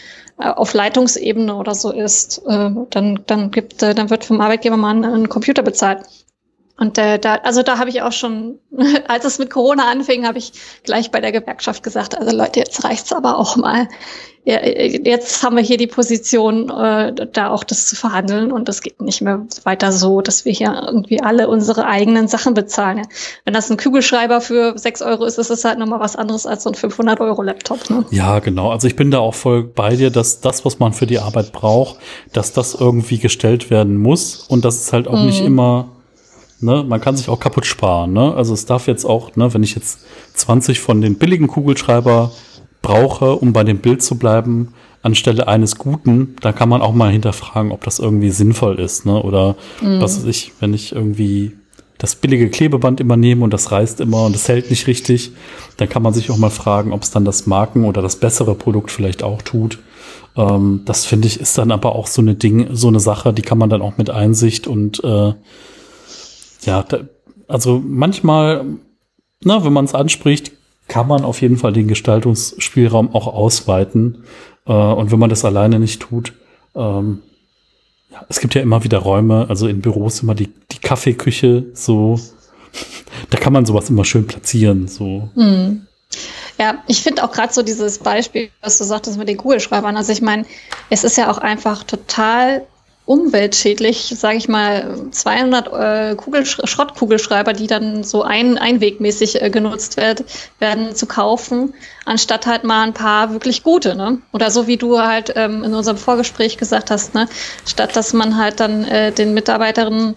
äh, auf Leitungsebene oder so ist, äh, dann, dann gibt, äh, dann wird vom Arbeitgeber mal ein, ein Computer bezahlt. Und äh, da, also da habe ich auch schon, *laughs* als es mit Corona anfing, habe ich gleich bei der Gewerkschaft gesagt, also Leute, jetzt reicht's aber auch mal ja, jetzt haben wir hier die Position, äh, da auch das zu verhandeln und das geht nicht mehr weiter so, dass wir hier irgendwie alle unsere eigenen Sachen bezahlen. Ja. Wenn das ein Kügelschreiber für sechs Euro ist, ist es halt nochmal was anderes als so ein 500 Euro Laptop. Ne? Ja, genau. Also ich bin da auch voll bei dir, dass das, was man für die Arbeit braucht, dass das irgendwie gestellt werden muss und das ist halt auch mhm. nicht immer Ne, man kann sich auch kaputt sparen. Ne? Also es darf jetzt auch, ne, wenn ich jetzt 20 von den billigen Kugelschreiber brauche, um bei dem Bild zu bleiben, anstelle eines guten, da kann man auch mal hinterfragen, ob das irgendwie sinnvoll ist. Ne? Oder mhm. was weiß ich, wenn ich irgendwie das billige Klebeband immer nehme und das reißt immer und das hält nicht richtig, dann kann man sich auch mal fragen, ob es dann das Marken- oder das bessere Produkt vielleicht auch tut. Ähm, das finde ich ist dann aber auch so eine Ding, so eine Sache, die kann man dann auch mit Einsicht und äh, ja, da, also manchmal, na, wenn man es anspricht, kann man auf jeden Fall den Gestaltungsspielraum auch ausweiten. Äh, und wenn man das alleine nicht tut, ähm, ja, es gibt ja immer wieder Räume, also in Büros immer die, die Kaffeeküche, so, *laughs* da kann man sowas immer schön platzieren, so. Mhm. Ja, ich finde auch gerade so dieses Beispiel, was du sagtest mit den Kugelschreibern. Also ich meine, es ist ja auch einfach total umweltschädlich, sage ich mal, 200 äh, Kugelsch Schrottkugelschreiber, die dann so ein einwegmäßig äh, genutzt werd, werden, zu kaufen, anstatt halt mal ein paar wirklich gute, ne? Oder so wie du halt ähm, in unserem Vorgespräch gesagt hast, ne? Statt dass man halt dann äh, den Mitarbeiterinnen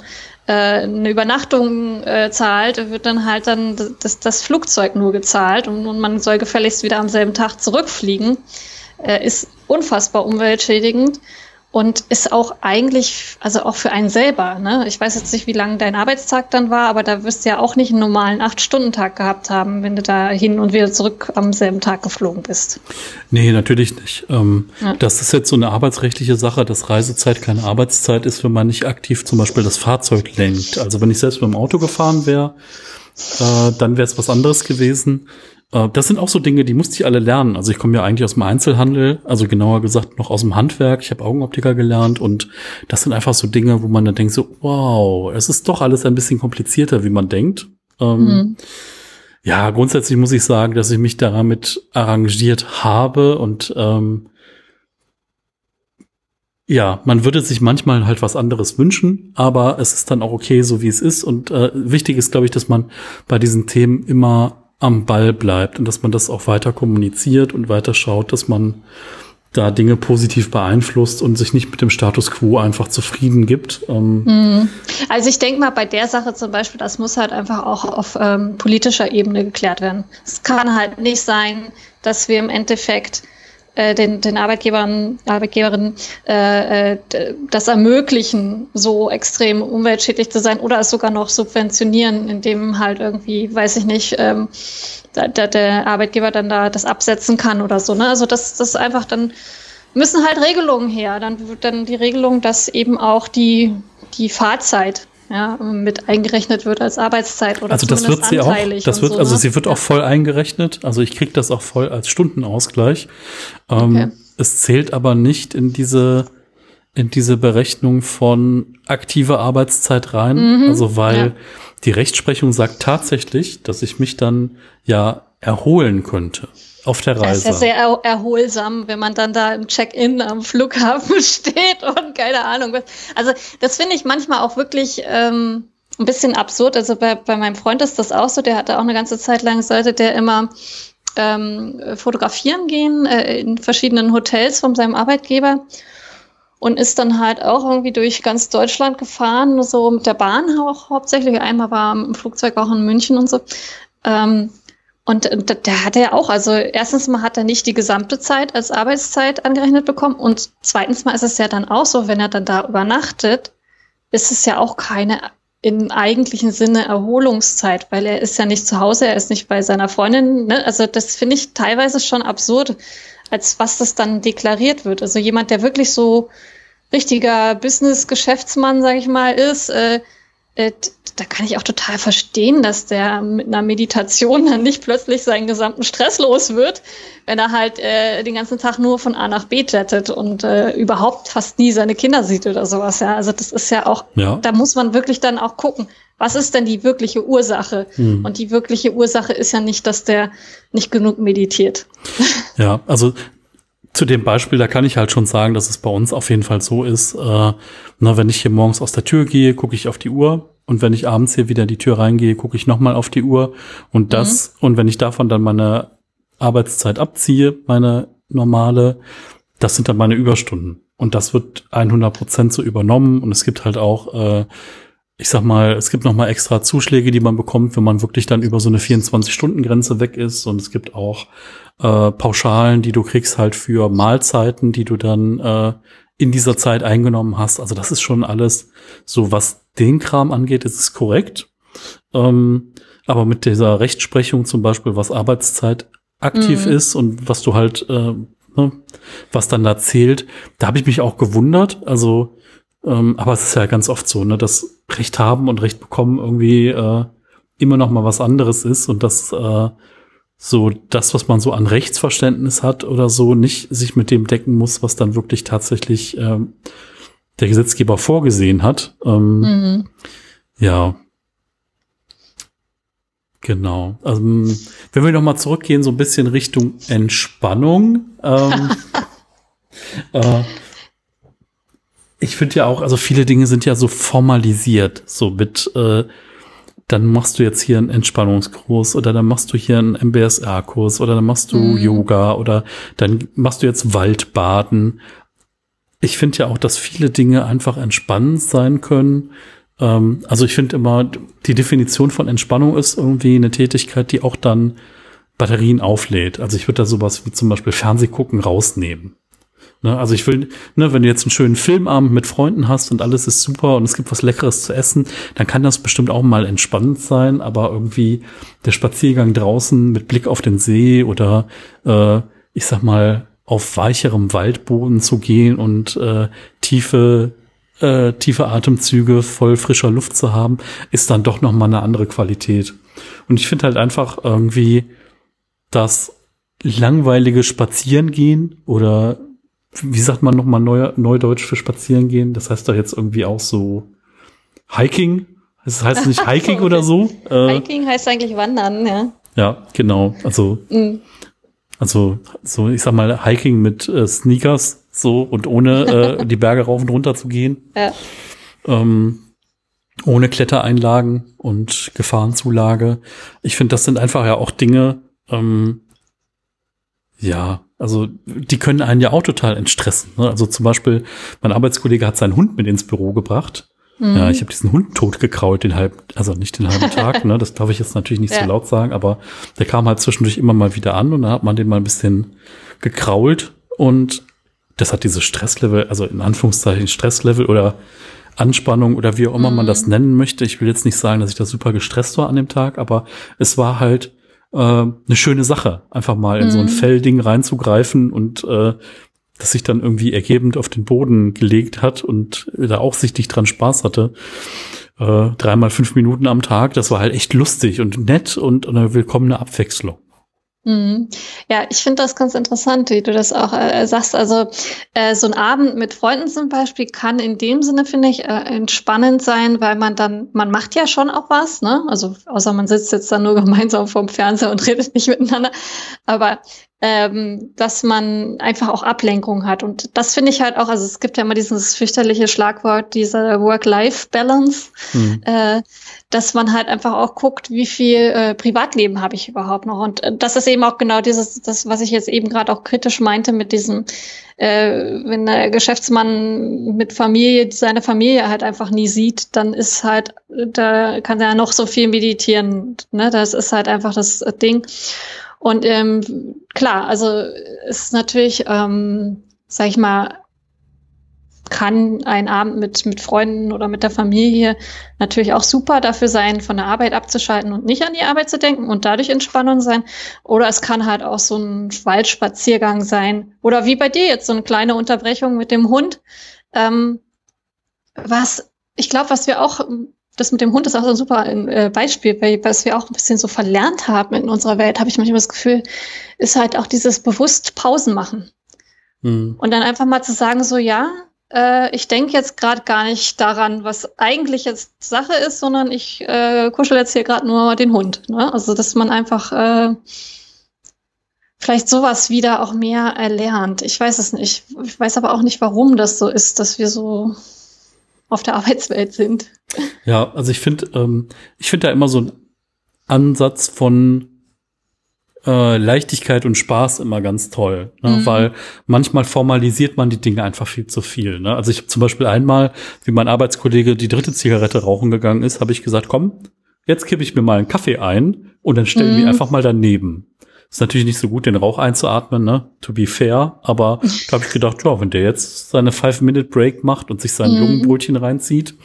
äh, eine Übernachtung äh, zahlt, wird dann halt dann das, das Flugzeug nur gezahlt und, und man soll gefälligst wieder am selben Tag zurückfliegen. Äh, ist unfassbar umweltschädigend und ist auch eigentlich, also auch für einen selber, ne? Ich weiß jetzt nicht, wie lang dein Arbeitstag dann war, aber da wirst du ja auch nicht einen normalen Acht-Stunden-Tag gehabt haben, wenn du da hin und wieder zurück am selben Tag geflogen bist. Nee, natürlich nicht. Ähm, ja. Das ist jetzt so eine arbeitsrechtliche Sache, dass Reisezeit keine Arbeitszeit ist, wenn man nicht aktiv zum Beispiel das Fahrzeug lenkt. Also wenn ich selbst mit dem Auto gefahren wäre, äh, dann wäre es was anderes gewesen. Äh, das sind auch so Dinge, die musste ich alle lernen. Also ich komme ja eigentlich aus dem Einzelhandel, also genauer gesagt noch aus dem Handwerk. Ich habe Augenoptiker gelernt und das sind einfach so Dinge, wo man dann denkt so, wow, es ist doch alles ein bisschen komplizierter, wie man denkt. Ähm, mhm. Ja, grundsätzlich muss ich sagen, dass ich mich damit arrangiert habe und ähm, ja, man würde sich manchmal halt was anderes wünschen, aber es ist dann auch okay, so wie es ist. Und äh, wichtig ist, glaube ich, dass man bei diesen Themen immer am Ball bleibt und dass man das auch weiter kommuniziert und weiter schaut, dass man da Dinge positiv beeinflusst und sich nicht mit dem Status quo einfach zufrieden gibt. Ähm mhm. also ich denke mal, bei der Sache zum Beispiel, das muss halt einfach auch auf ähm, politischer Ebene geklärt werden. Es kann halt nicht sein, dass wir im Endeffekt äh, den, den Arbeitgebern, Arbeitgeberinnen äh, äh das ermöglichen, so extrem umweltschädlich zu sein oder es sogar noch subventionieren, indem halt irgendwie, weiß ich nicht, ähm, da, da, der Arbeitgeber dann da das absetzen kann oder so. Ne? Also das, das einfach dann müssen halt Regelungen her. Dann wird dann die Regelung, dass eben auch die, die Fahrzeit ja, mit eingerechnet wird als Arbeitszeit oder also das wird sie auch das wird so, also ne? sie wird ja. auch voll eingerechnet also ich kriege das auch voll als Stundenausgleich ähm, okay. es zählt aber nicht in diese in diese Berechnung von aktiver Arbeitszeit rein mhm, also weil ja. die Rechtsprechung sagt tatsächlich dass ich mich dann ja erholen könnte auf der Reise. Das ist ja sehr er erholsam, wenn man dann da im Check-in am Flughafen *laughs* steht und keine Ahnung was. Also das finde ich manchmal auch wirklich ähm, ein bisschen absurd. Also bei, bei meinem Freund ist das auch so. Der hatte auch eine ganze Zeit lang, sollte der immer ähm, fotografieren gehen äh, in verschiedenen Hotels von seinem Arbeitgeber und ist dann halt auch irgendwie durch ganz Deutschland gefahren, so mit der Bahn auch hauptsächlich. Einmal war im Flugzeug auch in München und so. Ähm, und da hat er auch, also erstens mal hat er nicht die gesamte Zeit als Arbeitszeit angerechnet bekommen und zweitens mal ist es ja dann auch so, wenn er dann da übernachtet, ist es ja auch keine im eigentlichen Sinne Erholungszeit, weil er ist ja nicht zu Hause, er ist nicht bei seiner Freundin. Ne? Also das finde ich teilweise schon absurd, als was das dann deklariert wird. Also jemand, der wirklich so richtiger Business-Geschäftsmann, sage ich mal, ist, äh, äh, da kann ich auch total verstehen, dass der mit einer Meditation dann nicht plötzlich seinen gesamten Stress los wird, wenn er halt äh, den ganzen Tag nur von A nach B jettet und äh, überhaupt fast nie seine Kinder sieht oder sowas. Ja, also das ist ja auch, ja. da muss man wirklich dann auch gucken, was ist denn die wirkliche Ursache? Hm. Und die wirkliche Ursache ist ja nicht, dass der nicht genug meditiert. Ja, also zu dem Beispiel, da kann ich halt schon sagen, dass es bei uns auf jeden Fall so ist, äh, na, wenn ich hier morgens aus der Tür gehe, gucke ich auf die Uhr und wenn ich abends hier wieder in die Tür reingehe, gucke ich nochmal auf die Uhr und das, mhm. und wenn ich davon dann meine Arbeitszeit abziehe, meine normale, das sind dann meine Überstunden. Und das wird 100 Prozent so übernommen und es gibt halt auch äh, ich sag mal, es gibt noch mal extra Zuschläge, die man bekommt, wenn man wirklich dann über so eine 24-Stunden-Grenze weg ist. Und es gibt auch äh, Pauschalen, die du kriegst halt für Mahlzeiten, die du dann äh, in dieser Zeit eingenommen hast. Also das ist schon alles so, was den Kram angeht, ist es korrekt. Ähm, aber mit dieser Rechtsprechung zum Beispiel, was Arbeitszeit aktiv mhm. ist und was du halt, äh, ne, was dann da zählt, da habe ich mich auch gewundert. Also ähm, aber es ist ja ganz oft so, ne, dass Recht haben und Recht bekommen irgendwie äh, immer noch mal was anderes ist und dass äh, so das, was man so an Rechtsverständnis hat oder so, nicht sich mit dem decken muss, was dann wirklich tatsächlich äh, der Gesetzgeber vorgesehen hat. Ähm, mhm. Ja. Genau. Also, wenn wir noch mal zurückgehen, so ein bisschen Richtung Entspannung. Ähm, *laughs* äh, ich finde ja auch, also viele Dinge sind ja so formalisiert, so mit, äh, dann machst du jetzt hier einen Entspannungskurs oder dann machst du hier einen MBSR-Kurs oder dann machst du mhm. Yoga oder dann machst du jetzt Waldbaden. Ich finde ja auch, dass viele Dinge einfach entspannend sein können. Ähm, also ich finde immer, die Definition von Entspannung ist irgendwie eine Tätigkeit, die auch dann Batterien auflädt. Also ich würde da sowas wie zum Beispiel Fernsehgucken rausnehmen. Ne, also ich will, ne, wenn du jetzt einen schönen Filmabend mit Freunden hast und alles ist super und es gibt was Leckeres zu essen, dann kann das bestimmt auch mal entspannend sein, aber irgendwie der Spaziergang draußen mit Blick auf den See oder äh, ich sag mal auf weicherem Waldboden zu gehen und äh, tiefe äh, tiefe Atemzüge voll frischer Luft zu haben, ist dann doch noch mal eine andere Qualität. Und ich finde halt einfach irgendwie das langweilige Spazierengehen oder wie sagt man nochmal neu, Neudeutsch für spazieren gehen? Das heißt doch jetzt irgendwie auch so Hiking. Das heißt nicht *laughs* Hiking oder so. Äh, Hiking heißt eigentlich wandern, ja. Ja, genau. Also, mhm. also so, ich sag mal, Hiking mit äh, Sneakers so und ohne äh, *laughs* die Berge rauf und runter zu gehen. Ja. Ähm, ohne Klettereinlagen und Gefahrenzulage. Ich finde, das sind einfach ja auch Dinge, ähm, ja, also die können einen ja auch total entstressen. Ne? Also zum Beispiel, mein Arbeitskollege hat seinen Hund mit ins Büro gebracht. Mhm. Ja, ich habe diesen Hund tot gekrault, den halb, also nicht den halben Tag, *laughs* ne? Das darf ich jetzt natürlich nicht ja. so laut sagen, aber der kam halt zwischendurch immer mal wieder an und dann hat man den mal ein bisschen gekrault und das hat diese Stresslevel, also in Anführungszeichen Stresslevel oder Anspannung oder wie auch immer mhm. man das nennen möchte. Ich will jetzt nicht sagen, dass ich da super gestresst war an dem Tag, aber es war halt äh, eine schöne Sache, einfach mal in mhm. so ein mhm. Fellding reinzugreifen und äh, das sich dann irgendwie ergebend auf den Boden gelegt hat und da auch sichtlich dran Spaß hatte. Äh, dreimal fünf Minuten am Tag, das war halt echt lustig und nett und, und eine willkommene Abwechslung. Mhm. Ja, ich finde das ganz interessant, wie du das auch äh, sagst. Also äh, so ein Abend mit Freunden zum Beispiel kann in dem Sinne, finde ich, äh, entspannend sein, weil man dann, man macht ja schon auch was, ne? Also außer man sitzt jetzt dann nur *laughs* gemeinsam vorm Fernseher und redet nicht miteinander. Aber ähm, dass man einfach auch Ablenkung hat. Und das finde ich halt auch, also es gibt ja immer dieses fürchterliche Schlagwort, dieser Work-Life-Balance, mhm. äh, dass man halt einfach auch guckt, wie viel äh, Privatleben habe ich überhaupt noch. Und äh, das ist eben auch genau dieses, das, was ich jetzt eben gerade auch kritisch meinte mit diesem, äh, wenn der Geschäftsmann mit Familie seine Familie halt einfach nie sieht, dann ist halt, da kann er noch so viel meditieren. Ne? Das ist halt einfach das Ding. Und ähm, klar, also es ist natürlich, ähm, sag ich mal, kann ein Abend mit, mit Freunden oder mit der Familie natürlich auch super dafür sein, von der Arbeit abzuschalten und nicht an die Arbeit zu denken und dadurch Entspannung sein. Oder es kann halt auch so ein Waldspaziergang sein. Oder wie bei dir jetzt, so eine kleine Unterbrechung mit dem Hund. Ähm, was, ich glaube, was wir auch das mit dem Hund ist auch so ein super äh, Beispiel, weil was wir auch ein bisschen so verlernt haben in unserer Welt, habe ich manchmal das Gefühl, ist halt auch dieses bewusst Pausen machen. Mhm. Und dann einfach mal zu sagen, so ja, äh, ich denke jetzt gerade gar nicht daran, was eigentlich jetzt Sache ist, sondern ich äh, kuschel jetzt hier gerade nur den Hund. Ne? Also dass man einfach äh, vielleicht sowas wieder auch mehr erlernt. Ich weiß es nicht. Ich weiß aber auch nicht, warum das so ist, dass wir so auf der *laughs* Arbeitswelt sind. Ja, also ich finde, ähm, ich finde da immer so ein Ansatz von äh, Leichtigkeit und Spaß immer ganz toll, ne? mhm. weil manchmal formalisiert man die Dinge einfach viel zu viel. Ne? Also ich habe zum Beispiel einmal, wie mein Arbeitskollege die dritte Zigarette rauchen gegangen ist, habe ich gesagt, komm, jetzt kippe ich mir mal einen Kaffee ein und dann stellen mhm. wir einfach mal daneben. Ist natürlich nicht so gut, den Rauch einzuatmen, ne? To be fair. Aber da habe ich gedacht, ja, wenn der jetzt seine Five-Minute-Break macht und sich sein mm. Lungenbrötchen reinzieht,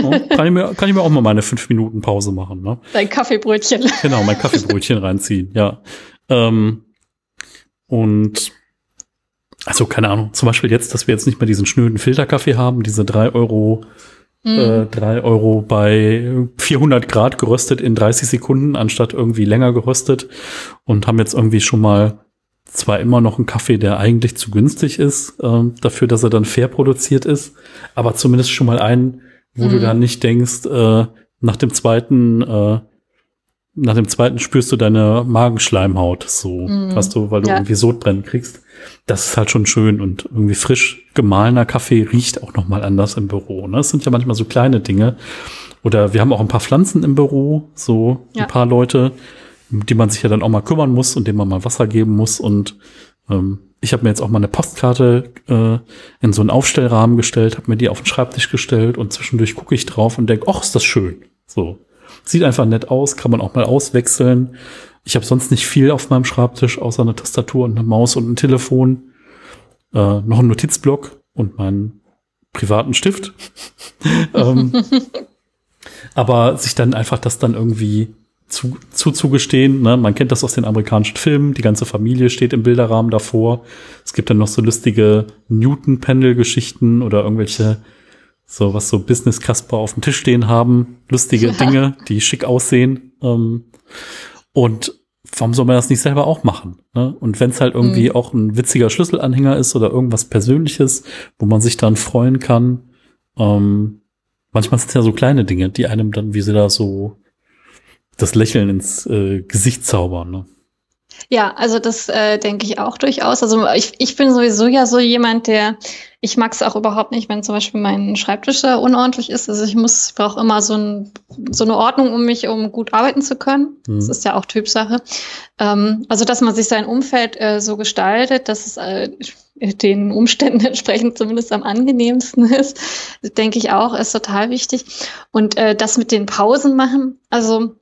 no, kann, ich mir, kann ich mir auch mal meine fünf Minuten Pause machen, ne? Dein Kaffeebrötchen. Genau, mein Kaffeebrötchen reinziehen, ja. Ähm, und also keine Ahnung, zum Beispiel jetzt, dass wir jetzt nicht mehr diesen schnöden Filterkaffee haben, diese drei Euro äh, 3 Euro bei 400 Grad geröstet in 30 Sekunden, anstatt irgendwie länger geröstet. Und haben jetzt irgendwie schon mal zwar immer noch einen Kaffee, der eigentlich zu günstig ist, äh, dafür, dass er dann fair produziert ist, aber zumindest schon mal einen, wo mhm. du dann nicht denkst, äh, nach dem zweiten äh, nach dem zweiten spürst du deine Magenschleimhaut so, mm. hast du, weil du ja. irgendwie Sodbrennen kriegst. Das ist halt schon schön und irgendwie frisch gemahlener Kaffee riecht auch noch mal anders im Büro. Ne? Das sind ja manchmal so kleine Dinge. Oder wir haben auch ein paar Pflanzen im Büro, so ja. ein paar Leute, die man sich ja dann auch mal kümmern muss und denen man mal Wasser geben muss. Und ähm, ich habe mir jetzt auch mal eine Postkarte äh, in so einen Aufstellrahmen gestellt, habe mir die auf den Schreibtisch gestellt und zwischendurch gucke ich drauf und denke, ach, ist das schön. So. Sieht einfach nett aus, kann man auch mal auswechseln. Ich habe sonst nicht viel auf meinem Schreibtisch, außer eine Tastatur und eine Maus und ein Telefon. Äh, noch ein Notizblock und meinen privaten Stift. *laughs* ähm, aber sich dann einfach das dann irgendwie zu, zuzugestehen. Ne? Man kennt das aus den amerikanischen Filmen. Die ganze Familie steht im Bilderrahmen davor. Es gibt dann noch so lustige Newton-Pendel-Geschichten oder irgendwelche so was so Business Casper auf dem Tisch stehen haben, lustige Dinge, die schick aussehen. Ähm, und warum soll man das nicht selber auch machen? Ne? Und wenn es halt irgendwie mhm. auch ein witziger Schlüsselanhänger ist oder irgendwas Persönliches, wo man sich dann freuen kann. Ähm, manchmal sind es ja so kleine Dinge, die einem dann, wie sie da so das Lächeln ins äh, Gesicht zaubern. Ne? Ja, also das äh, denke ich auch durchaus. Also ich, ich bin sowieso ja so jemand, der, ich mag es auch überhaupt nicht, wenn zum Beispiel mein Schreibtisch da unordentlich ist. Also ich muss, ich brauche immer so, ein, so eine Ordnung um mich, um gut arbeiten zu können. Mhm. Das ist ja auch Typsache. Ähm, also dass man sich sein Umfeld äh, so gestaltet, dass es äh, den Umständen *laughs* entsprechend zumindest am angenehmsten ist, denke ich auch, ist total wichtig. Und äh, das mit den Pausen machen, also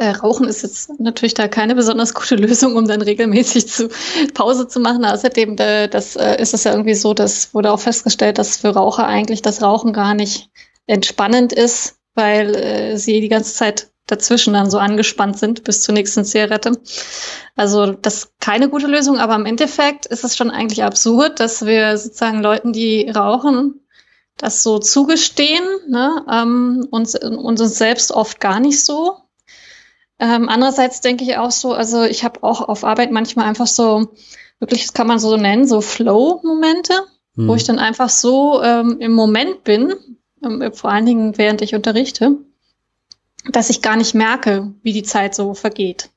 äh, Rauchen ist jetzt natürlich da keine besonders gute *laughs* Lösung, um dann regelmäßig zu Pause zu machen. Außerdem, äh, das äh, ist es ja irgendwie so, das wurde auch festgestellt, dass für Raucher eigentlich das Rauchen gar nicht entspannend ist, weil äh, sie die ganze Zeit dazwischen dann so angespannt sind bis zur nächsten Zigarette. Also das ist keine gute Lösung, aber im Endeffekt ist es schon eigentlich absurd, dass wir sozusagen Leuten, die rauchen, das so zugestehen ne, ähm, und uns selbst oft gar nicht so. Ähm, andererseits denke ich auch so, also ich habe auch auf Arbeit manchmal einfach so, wirklich, das kann man so nennen, so Flow-Momente, hm. wo ich dann einfach so ähm, im Moment bin, ähm, vor allen Dingen während ich unterrichte, dass ich gar nicht merke, wie die Zeit so vergeht.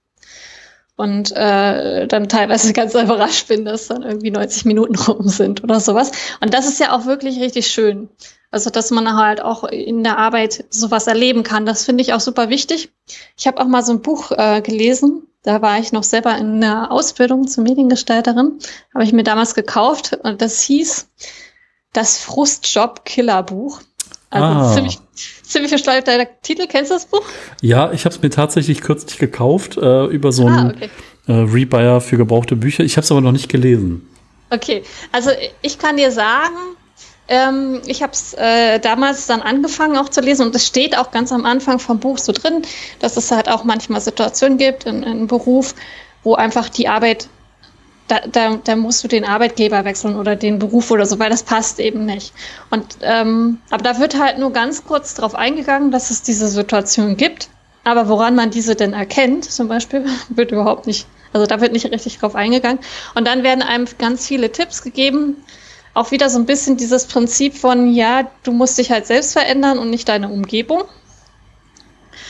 und äh, dann teilweise *laughs* ganz überrascht bin, dass dann irgendwie 90 Minuten rum sind oder sowas. Und das ist ja auch wirklich richtig schön. Also, dass man halt auch in der Arbeit sowas erleben kann, das finde ich auch super wichtig. Ich habe auch mal so ein Buch äh, gelesen, da war ich noch selber in der Ausbildung zur Mediengestalterin, habe ich mir damals gekauft und das hieß das Frustjob-Killer-Buch. Also ah. ziemlich, ziemlich versteuerter Titel. Kennst du das Buch? Ja, ich habe es mir tatsächlich kürzlich gekauft äh, über so einen ah, okay. äh, Rebuyer für gebrauchte Bücher. Ich habe es aber noch nicht gelesen. Okay, also ich kann dir sagen, ähm, ich habe es äh, damals dann angefangen auch zu lesen und es steht auch ganz am Anfang vom Buch so drin, dass es halt auch manchmal Situationen gibt in, in Beruf, wo einfach die Arbeit da, da, da musst du den Arbeitgeber wechseln oder den Beruf oder so, weil das passt eben nicht. Und ähm, aber da wird halt nur ganz kurz darauf eingegangen, dass es diese Situation gibt. Aber woran man diese denn erkennt, zum Beispiel, *laughs* wird überhaupt nicht, also da wird nicht richtig drauf eingegangen. Und dann werden einem ganz viele Tipps gegeben. Auch wieder so ein bisschen dieses Prinzip von, ja, du musst dich halt selbst verändern und nicht deine Umgebung.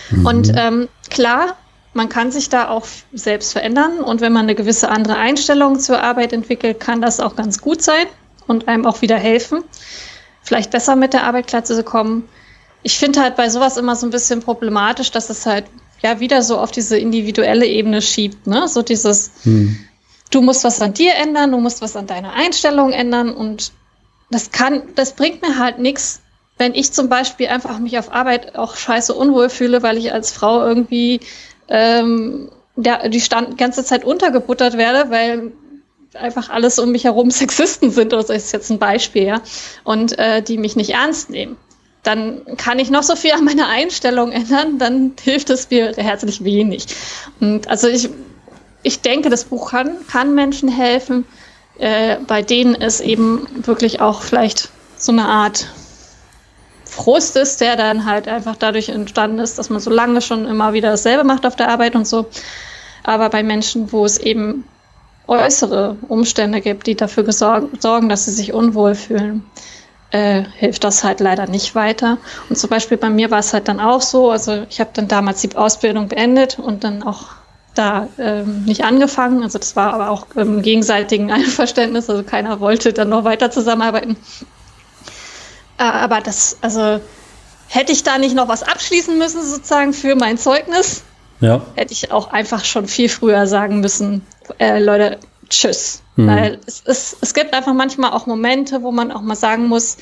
Mhm. Und ähm, klar, man kann sich da auch selbst verändern und wenn man eine gewisse andere Einstellung zur Arbeit entwickelt, kann das auch ganz gut sein und einem auch wieder helfen, vielleicht besser mit der Arbeit klar zu kommen. Ich finde halt bei sowas immer so ein bisschen problematisch, dass es halt ja wieder so auf diese individuelle Ebene schiebt, ne? So dieses, hm. Du musst was an dir ändern, du musst was an deiner Einstellung ändern und das kann, das bringt mir halt nichts, wenn ich zum Beispiel einfach mich auf Arbeit auch scheiße unwohl fühle, weil ich als Frau irgendwie ähm, der, die stand, ganze Zeit untergebuttert werde, weil einfach alles um mich herum *laughs* Sexisten sind, oder so ist jetzt ein Beispiel, ja, und äh, die mich nicht ernst nehmen. Dann kann ich noch so viel an meiner Einstellung ändern, dann *laughs* hilft es mir herzlich wenig. Und also ich, ich denke, das Buch kann, kann Menschen helfen, äh, bei denen es eben wirklich auch vielleicht so eine Art Frust ist, der dann halt einfach dadurch entstanden ist, dass man so lange schon immer wieder dasselbe macht auf der Arbeit und so. Aber bei Menschen, wo es eben äußere Umstände gibt, die dafür sorgen, dass sie sich unwohl fühlen, äh, hilft das halt leider nicht weiter. Und zum Beispiel bei mir war es halt dann auch so, also ich habe dann damals die Ausbildung beendet und dann auch da ähm, nicht angefangen. Also das war aber auch im gegenseitigen *laughs* Einverständnis, also keiner wollte dann noch weiter zusammenarbeiten. Äh, aber das, also hätte ich da nicht noch was abschließen müssen, sozusagen für mein Zeugnis, ja. hätte ich auch einfach schon viel früher sagen müssen, äh, Leute, tschüss. Hm. Weil es, es, es gibt einfach manchmal auch Momente, wo man auch mal sagen muss,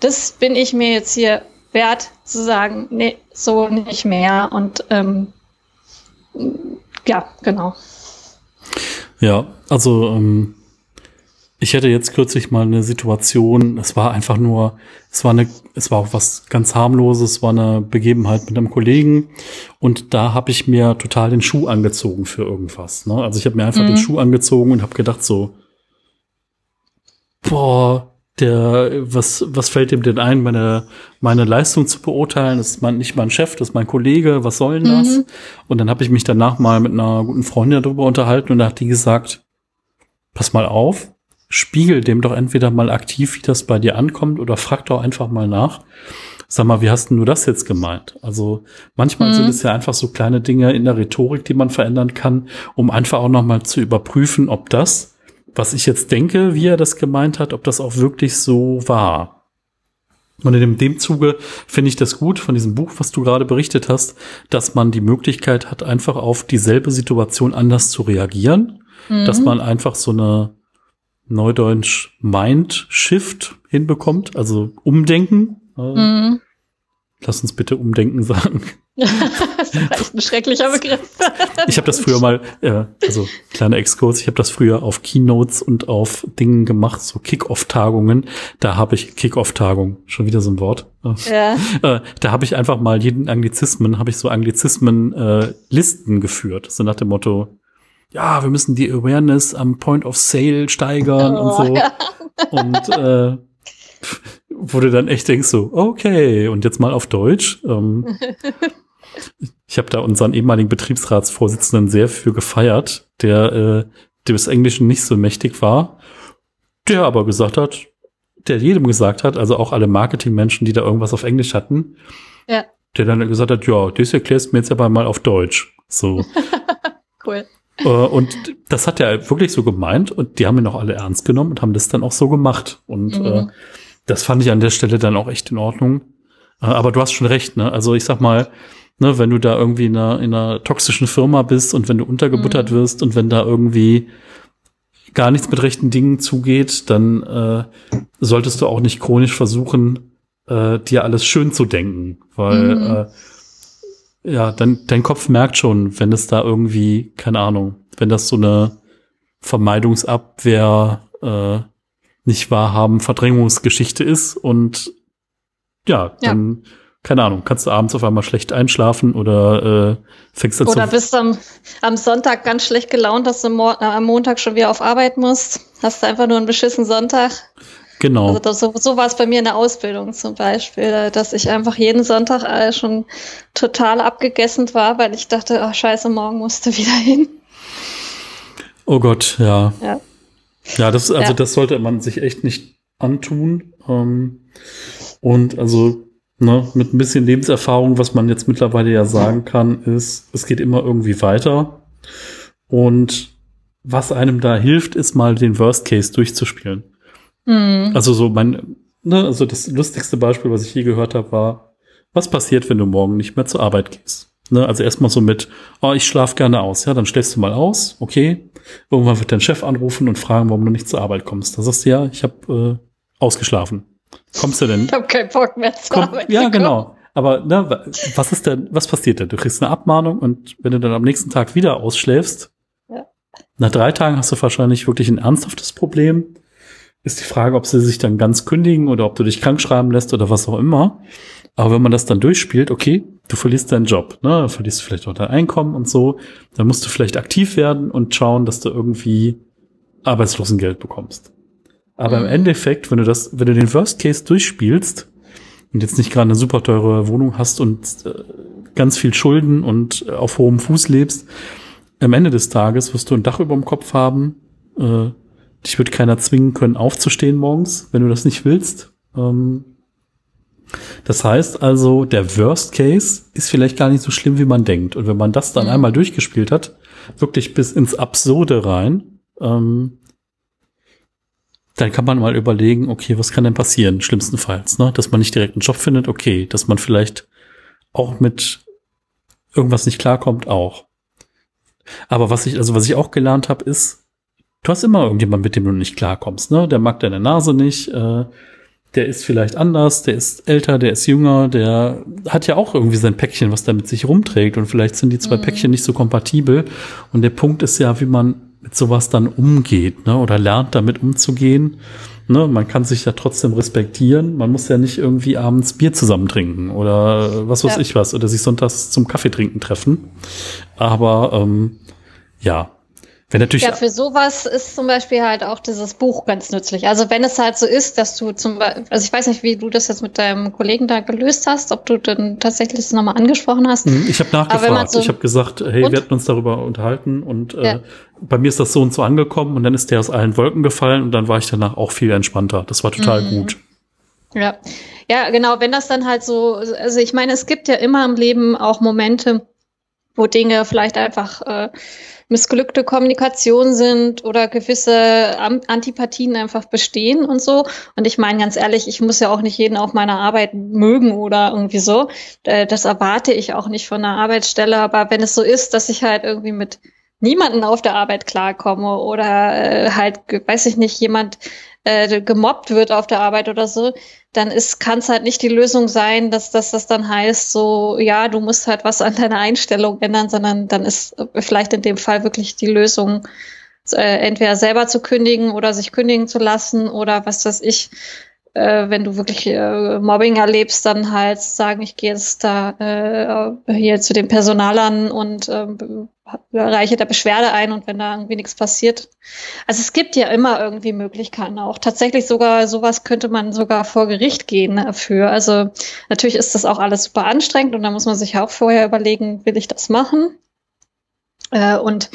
das bin ich mir jetzt hier wert zu sagen, nee, so nicht mehr. Und ähm, ja, genau. Ja, also ähm, ich hätte jetzt kürzlich mal eine Situation, es war einfach nur, es war eine, es war auch was ganz harmloses, es war eine Begebenheit mit einem Kollegen und da habe ich mir total den Schuh angezogen für irgendwas. Ne? Also ich habe mir einfach mhm. den Schuh angezogen und habe gedacht so, boah, der, was, was fällt dem denn ein, meine, meine Leistung zu beurteilen? Das ist mein, nicht mein Chef, das ist mein Kollege, was soll denn das? Mhm. Und dann habe ich mich danach mal mit einer guten Freundin darüber unterhalten und da hat die gesagt, pass mal auf, spiegel dem doch entweder mal aktiv, wie das bei dir ankommt, oder frag doch einfach mal nach. Sag mal, wie hast denn du das jetzt gemeint? Also manchmal mhm. sind es ja einfach so kleine Dinge in der Rhetorik, die man verändern kann, um einfach auch noch mal zu überprüfen, ob das, was ich jetzt denke, wie er das gemeint hat, ob das auch wirklich so war. Und in dem Zuge finde ich das gut von diesem Buch, was du gerade berichtet hast, dass man die Möglichkeit hat, einfach auf dieselbe Situation anders zu reagieren, mhm. dass man einfach so eine Neudeutsch Mind Shift hinbekommt, also Umdenken. Mhm. Lass uns bitte Umdenken *laughs* sagen. Das ist echt ein schrecklicher Begriff. ich habe das früher mal, äh, also kleiner Exkurs, ich habe das früher auf Keynotes und auf Dingen gemacht, so Kick-Off-Tagungen. Da habe ich Kick-Off-Tagung, schon wieder so ein Wort. Ja. Äh, da habe ich einfach mal jeden Anglizismen, habe ich so Anglizismen äh, Listen geführt, so nach dem Motto, ja, wir müssen die Awareness am Point of Sale steigern oh, und so. Ja. Und äh, *laughs* wo du dann echt denkst so, okay, und jetzt mal auf Deutsch. Ähm, *laughs* *laughs* ich habe da unseren ehemaligen Betriebsratsvorsitzenden sehr für gefeiert, der äh, des Englischen nicht so mächtig war, der aber gesagt hat, der jedem gesagt hat, also auch alle Marketingmenschen, die da irgendwas auf Englisch hatten, ja. der dann gesagt hat, ja, das erklärst du mir jetzt aber mal auf Deutsch. So. *laughs* cool. Äh, und das hat er wirklich so gemeint und die haben ihn auch alle ernst genommen und haben das dann auch so gemacht. Und mhm. äh, das fand ich an der Stelle dann auch echt in Ordnung. Äh, aber du hast schon recht, ne? Also ich sag mal, ne, wenn du da irgendwie in einer, in einer toxischen Firma bist und wenn du untergebuttert mhm. wirst und wenn da irgendwie gar nichts mit rechten Dingen zugeht, dann äh, solltest du auch nicht chronisch versuchen, äh, dir alles schön zu denken, weil mhm. äh, ja, dein, dein Kopf merkt schon, wenn es da irgendwie, keine Ahnung, wenn das so eine Vermeidungsabwehr, äh, nicht wahrhaben, Verdrängungsgeschichte ist und ja, dann, ja. Keine Ahnung, kannst du abends auf einmal schlecht einschlafen oder äh, fängst du Oder bist am, am Sonntag ganz schlecht gelaunt, dass du Mo äh, am Montag schon wieder auf Arbeit musst. Hast du einfach nur einen beschissen Sonntag. Genau. Also das, so, so war es bei mir in der Ausbildung zum Beispiel, dass ich einfach jeden Sonntag äh, schon total abgegessen war, weil ich dachte, ach scheiße, morgen musst du wieder hin. Oh Gott, ja. Ja, ja das, also ja. das sollte man sich echt nicht antun. Ähm, und also ne, mit ein bisschen Lebenserfahrung, was man jetzt mittlerweile ja sagen kann, ist, es geht immer irgendwie weiter. Und was einem da hilft, ist mal den Worst Case durchzuspielen. Mhm. Also so mein, ne, also das lustigste Beispiel, was ich je gehört habe, war, was passiert, wenn du morgen nicht mehr zur Arbeit gehst? Ne, also erstmal so mit, oh, ich schlaf gerne aus. Ja, dann stellst du mal aus, okay. Irgendwann wird dein Chef anrufen und fragen, warum du nicht zur Arbeit kommst. Da sagst du, ja, ich habe äh, ausgeschlafen. Kommst du denn? Ich habe keinen Bock mehr zur Komm, Arbeit. Ja, genau. Aber ne, was ist denn, was passiert denn? Du kriegst eine Abmahnung und wenn du dann am nächsten Tag wieder ausschläfst, ja. nach drei Tagen hast du wahrscheinlich wirklich ein ernsthaftes Problem ist die Frage, ob sie sich dann ganz kündigen oder ob du dich krank schreiben lässt oder was auch immer. Aber wenn man das dann durchspielt, okay, du verlierst deinen Job, ne, du verlierst vielleicht auch dein Einkommen und so, dann musst du vielleicht aktiv werden und schauen, dass du irgendwie Arbeitslosengeld bekommst. Aber mhm. im Endeffekt, wenn du das, wenn du den Worst Case durchspielst und jetzt nicht gerade eine super teure Wohnung hast und äh, ganz viel Schulden und äh, auf hohem Fuß lebst, am Ende des Tages wirst du ein Dach über dem Kopf haben, äh, Dich wird keiner zwingen können, aufzustehen morgens, wenn du das nicht willst. Ähm, das heißt also, der Worst Case ist vielleicht gar nicht so schlimm, wie man denkt. Und wenn man das dann mhm. einmal durchgespielt hat, wirklich bis ins Absurde rein, ähm, dann kann man mal überlegen, okay, was kann denn passieren, schlimmstenfalls, ne? Dass man nicht direkt einen Job findet, okay, dass man vielleicht auch mit irgendwas nicht klarkommt, auch. Aber was ich, also was ich auch gelernt habe, ist, du hast immer irgendjemand, mit dem du nicht klarkommst, ne? Der mag deine Nase nicht, äh, der ist vielleicht anders, der ist älter, der ist jünger, der hat ja auch irgendwie sein Päckchen, was da mit sich rumträgt und vielleicht sind die zwei mhm. Päckchen nicht so kompatibel und der Punkt ist ja, wie man mit sowas dann umgeht, ne? Oder lernt damit umzugehen. Ne, man kann sich ja trotzdem respektieren. Man muss ja nicht irgendwie abends Bier zusammen trinken oder was weiß ja. ich was oder sich sonntags zum Kaffee trinken treffen. Aber ähm, ja, wenn natürlich ja, für sowas ist zum Beispiel halt auch dieses Buch ganz nützlich. Also wenn es halt so ist, dass du zum Beispiel, also ich weiß nicht, wie du das jetzt mit deinem Kollegen da gelöst hast, ob du dann tatsächlich das nochmal angesprochen hast. Mhm, ich habe nachgefragt. So ich habe gesagt, hey, und? wir hatten uns darüber unterhalten und äh, ja. bei mir ist das so und so angekommen und dann ist der aus allen Wolken gefallen und dann war ich danach auch viel entspannter. Das war total mhm. gut. Ja. Ja, genau, wenn das dann halt so, also ich meine, es gibt ja immer im Leben auch Momente, wo Dinge vielleicht einfach äh, missglückte Kommunikation sind oder gewisse Antipathien einfach bestehen und so. Und ich meine ganz ehrlich, ich muss ja auch nicht jeden auf meiner Arbeit mögen oder irgendwie so. Äh, das erwarte ich auch nicht von einer Arbeitsstelle. Aber wenn es so ist, dass ich halt irgendwie mit niemanden auf der Arbeit klarkomme oder äh, halt, weiß ich nicht, jemand äh, gemobbt wird auf der Arbeit oder so, dann kann es halt nicht die Lösung sein, dass, dass das dann heißt, so ja, du musst halt was an deiner Einstellung ändern, sondern dann ist vielleicht in dem Fall wirklich die Lösung, äh, entweder selber zu kündigen oder sich kündigen zu lassen oder was weiß ich, äh, wenn du wirklich äh, Mobbing erlebst, dann halt sagen, ich gehe jetzt da äh, hier zu den Personalern und äh, reiche da Beschwerde ein und wenn da irgendwie nichts passiert. Also es gibt ja immer irgendwie Möglichkeiten auch. Tatsächlich sogar sowas könnte man sogar vor Gericht gehen dafür. Also natürlich ist das auch alles super anstrengend und da muss man sich auch vorher überlegen, will ich das machen? Äh, und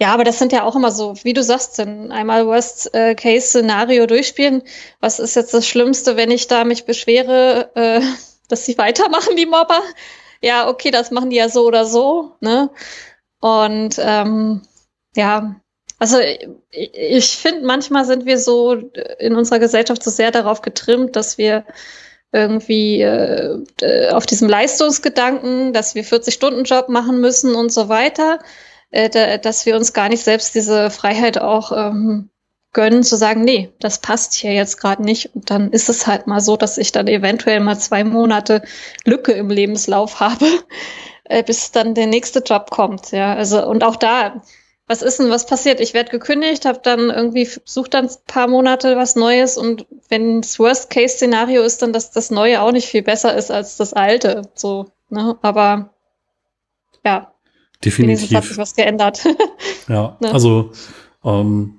ja, aber das sind ja auch immer so, wie du sagst, dann einmal Worst-Case-Szenario durchspielen. Was ist jetzt das Schlimmste, wenn ich da mich beschwere, äh, *laughs* dass sie weitermachen, die Mobber? Ja, okay, das machen die ja so oder so, ne? Und ähm, ja, also ich, ich finde, manchmal sind wir so in unserer Gesellschaft so sehr darauf getrimmt, dass wir irgendwie äh, auf diesem Leistungsgedanken, dass wir 40-Stunden-Job machen müssen und so weiter, äh, da, dass wir uns gar nicht selbst diese Freiheit auch ähm, gönnen, zu sagen, nee, das passt hier jetzt gerade nicht. Und dann ist es halt mal so, dass ich dann eventuell mal zwei Monate Lücke im Lebenslauf habe, *laughs* äh, bis dann der nächste Job kommt. Ja, also und auch da, was ist denn, was passiert? Ich werde gekündigt, habe dann irgendwie, suche dann ein paar Monate was Neues und wenn das Worst-Case-Szenario ist, dann, dass das Neue auch nicht viel besser ist als das Alte. So, ne? Aber ja. Definitiv. hat sich was geändert. *laughs* ja, ne? also ähm,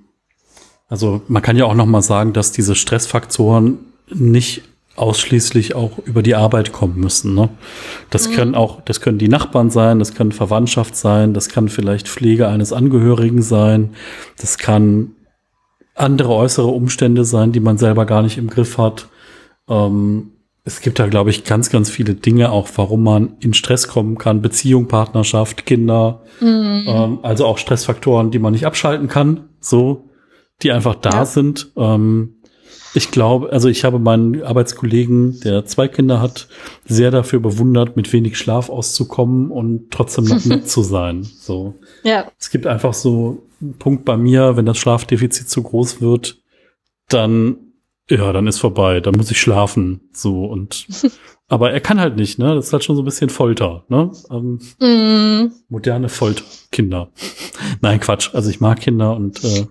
also man kann ja auch noch mal sagen, dass diese Stressfaktoren nicht ausschließlich auch über die Arbeit kommen müssen. Ne? Das mhm. können auch, das können die Nachbarn sein, das kann Verwandtschaft sein, das kann vielleicht Pflege eines Angehörigen sein, das kann andere äußere Umstände sein, die man selber gar nicht im Griff hat. Ähm, es gibt da, glaube ich, ganz, ganz viele Dinge auch, warum man in Stress kommen kann. Beziehung, Partnerschaft, Kinder, mhm. ähm, also auch Stressfaktoren, die man nicht abschalten kann. So, die einfach da ja. sind. Ähm, ich glaube, also ich habe meinen Arbeitskollegen, der zwei Kinder hat, sehr dafür bewundert, mit wenig Schlaf auszukommen und trotzdem noch nett *laughs* zu sein. So. Ja. Es gibt einfach so einen Punkt bei mir, wenn das Schlafdefizit zu groß wird, dann, ja, dann ist vorbei, dann muss ich schlafen. So und *laughs* aber er kann halt nicht, ne? Das ist halt schon so ein bisschen Folter, ne? Ähm, mm. Moderne Folter, Kinder. *laughs* Nein, Quatsch. Also ich mag Kinder und äh,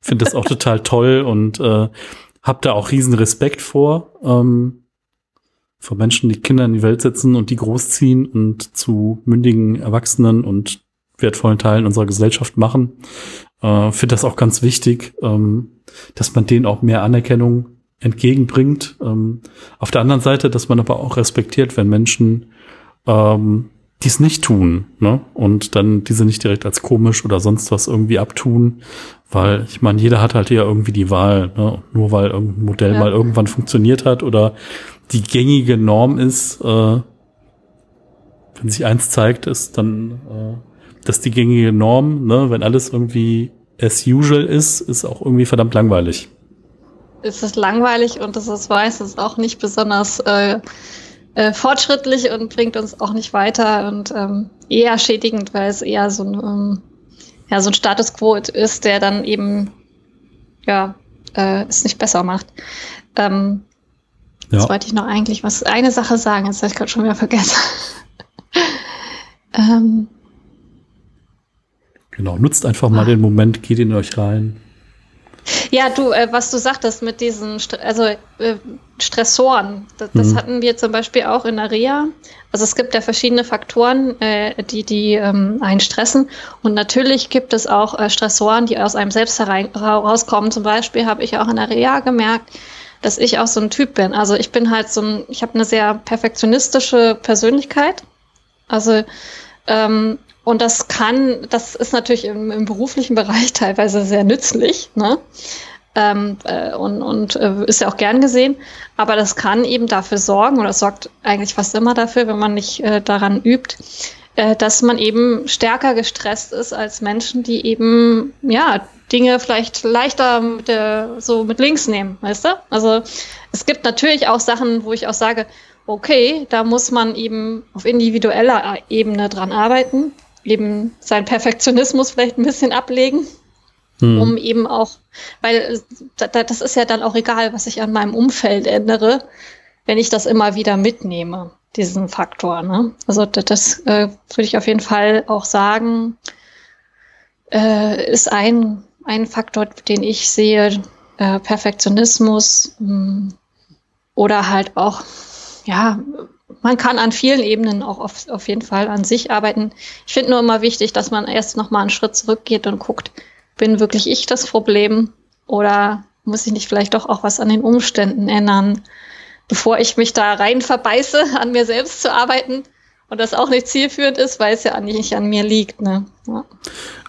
Finde das auch total *laughs* toll und äh, habe da auch riesen Respekt vor. Ähm, vor Menschen, die Kinder in die Welt setzen und die großziehen und zu mündigen Erwachsenen und wertvollen Teilen unserer Gesellschaft machen. Äh, Finde das auch ganz wichtig, ähm, dass man denen auch mehr Anerkennung entgegenbringt. Ähm, auf der anderen Seite, dass man aber auch respektiert, wenn Menschen ähm, dies nicht tun, ne? Und dann diese nicht direkt als komisch oder sonst was irgendwie abtun, weil ich meine, jeder hat halt ja irgendwie die Wahl, ne? Nur weil irgendein Modell ja. mal irgendwann funktioniert hat oder die gängige Norm ist, äh, wenn sich eins zeigt, ist dann, äh, dass die gängige Norm, ne, wenn alles irgendwie as usual ist, ist auch irgendwie verdammt langweilig. Es ist langweilig und das ist weiß, ist auch nicht besonders äh, äh, fortschrittlich und bringt uns auch nicht weiter und ähm, eher schädigend, weil es eher so ein, ähm, ja, so ein Status quo ist, der dann eben ja, äh, es nicht besser macht. Ähm, ja. Jetzt wollte ich noch eigentlich was, eine Sache sagen, jetzt habe ich gerade schon wieder vergessen. *laughs* ähm, genau, nutzt einfach mal ah. den Moment, geht in euch rein. Ja, du, äh, was du sagtest mit diesen, St also äh, Stressoren, das, das mhm. hatten wir zum Beispiel auch in der Reha. Also es gibt ja verschiedene Faktoren, äh, die, die ähm, einen stressen. Und natürlich gibt es auch äh, Stressoren, die aus einem selbst herauskommen. Zum Beispiel habe ich auch in der Reha gemerkt, dass ich auch so ein Typ bin. Also ich bin halt so ein, ich habe eine sehr perfektionistische Persönlichkeit. Also ähm, und das kann, das ist natürlich im, im beruflichen Bereich *laughs* teilweise sehr nützlich, ne? Ähm, äh, und, und äh, ist ja auch gern gesehen. Aber das kann eben dafür sorgen, oder sorgt eigentlich fast immer dafür, wenn man nicht äh, daran übt, äh, dass man eben stärker gestresst ist als Menschen, die eben, ja, Dinge vielleicht leichter mit der, so mit links nehmen, weißt du? Also es gibt natürlich auch Sachen, wo ich auch sage, okay, da muss man eben auf individueller Ebene dran arbeiten eben seinen Perfektionismus vielleicht ein bisschen ablegen, hm. um eben auch, weil das ist ja dann auch egal, was ich an meinem Umfeld ändere, wenn ich das immer wieder mitnehme, diesen Faktor. Ne? Also das, das äh, würde ich auf jeden Fall auch sagen, äh, ist ein, ein Faktor, den ich sehe, äh, Perfektionismus mh, hm, oder halt auch, ja, man kann an vielen Ebenen auch auf, auf jeden Fall an sich arbeiten. Ich finde nur immer wichtig, dass man erst noch mal einen Schritt zurückgeht und guckt, bin wirklich ich das Problem oder muss ich nicht vielleicht doch auch was an den Umständen ändern, bevor ich mich da rein verbeiße, *laughs* an mir selbst zu arbeiten und das auch nicht zielführend ist, weil es ja nicht an mir liegt. Ne? Ja.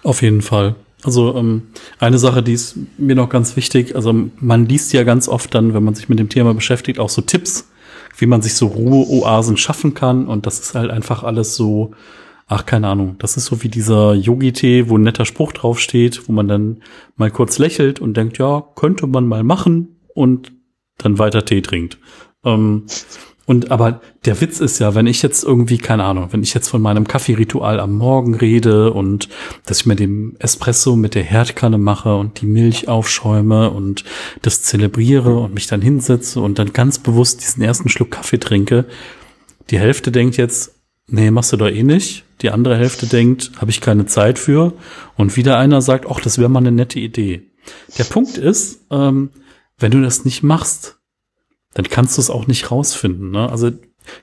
Auf jeden Fall. Also ähm, eine Sache, die ist mir noch ganz wichtig. Also man liest ja ganz oft dann, wenn man sich mit dem Thema beschäftigt, auch so Tipps wie man sich so Ruheoasen schaffen kann. Und das ist halt einfach alles so ach, keine Ahnung, das ist so wie dieser Yogi-Tee, wo ein netter Spruch draufsteht, wo man dann mal kurz lächelt und denkt, ja, könnte man mal machen und dann weiter Tee trinkt. Ähm, und aber der Witz ist ja, wenn ich jetzt irgendwie, keine Ahnung, wenn ich jetzt von meinem Kaffeeritual am Morgen rede und dass ich mir den Espresso mit der Herdkanne mache und die Milch aufschäume und das zelebriere und mich dann hinsetze und dann ganz bewusst diesen ersten Schluck Kaffee trinke, die Hälfte denkt jetzt, nee, machst du doch eh nicht. Die andere Hälfte denkt, habe ich keine Zeit für. Und wieder einer sagt, ach, das wäre mal eine nette Idee. Der Punkt ist, ähm, wenn du das nicht machst, dann kannst du es auch nicht rausfinden. Ne? Also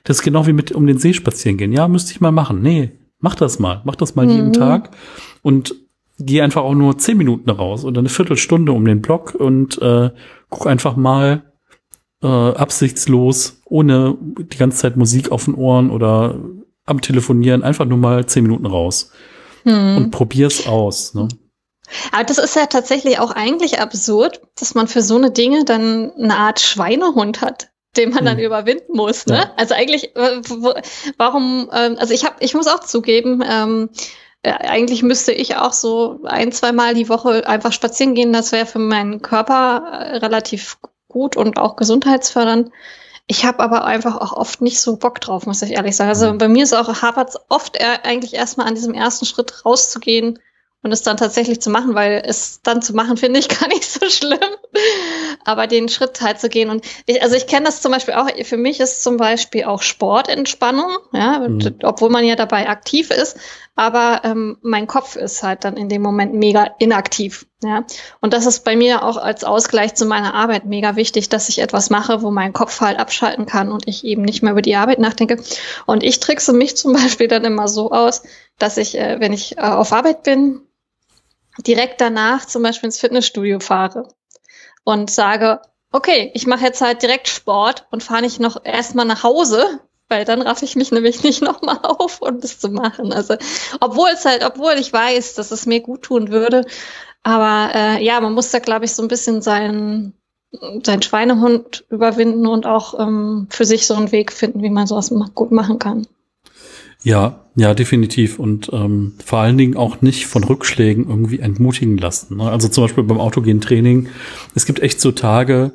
das ist genau wie mit um den See spazieren gehen. Ja, müsste ich mal machen. Nee, mach das mal. Mach das mal mhm. jeden Tag und geh einfach auch nur zehn Minuten raus oder eine Viertelstunde um den Block und äh, guck einfach mal äh, absichtslos, ohne die ganze Zeit Musik auf den Ohren oder am Telefonieren, einfach nur mal zehn Minuten raus mhm. und probier's aus. Ne? Aber das ist ja tatsächlich auch eigentlich absurd, dass man für so eine Dinge dann eine Art Schweinehund hat den man dann hm. überwinden muss. Ne? Ja. Also eigentlich, äh, warum, ähm, also ich habe, ich muss auch zugeben, ähm, äh, eigentlich müsste ich auch so ein, zwei Mal die Woche einfach spazieren gehen. Das wäre für meinen Körper äh, relativ gut und auch gesundheitsfördernd. Ich habe aber einfach auch oft nicht so Bock drauf, muss ich ehrlich sagen. Also hm. bei mir ist auch hapert oft eigentlich erstmal an diesem ersten Schritt rauszugehen und es dann tatsächlich zu machen, weil es dann zu machen *laughs* finde ich gar nicht so schlimm, aber den Schritt halt zu gehen und ich, also ich kenne das zum Beispiel auch, für mich ist zum Beispiel auch Sportentspannung, ja, mhm. obwohl man ja dabei aktiv ist, aber ähm, mein Kopf ist halt dann in dem Moment mega inaktiv, ja, und das ist bei mir auch als Ausgleich zu meiner Arbeit mega wichtig, dass ich etwas mache, wo mein Kopf halt abschalten kann und ich eben nicht mehr über die Arbeit nachdenke. Und ich trickse mich zum *laughs* Beispiel dann immer so aus, dass ich, äh, wenn ich äh, auf Arbeit bin, direkt danach zum Beispiel ins Fitnessstudio fahre und sage, okay, ich mache jetzt halt direkt Sport und fahre nicht noch erstmal nach Hause, weil dann raff ich mich nämlich *laughs* nicht nochmal auf, um das zu machen. Also, obwohl es halt, obwohl ich weiß, dass es mir gut tun würde, aber äh, ja, man muss da, glaube ich, so ein bisschen seinen sein Schweinehund überwinden und auch ähm, für sich so einen Weg finden, wie man sowas gut machen kann. Ja, ja, definitiv. Und ähm, vor allen Dingen auch nicht von Rückschlägen irgendwie entmutigen lassen. Ne? Also zum Beispiel beim autogenen Training. Es gibt echt so Tage,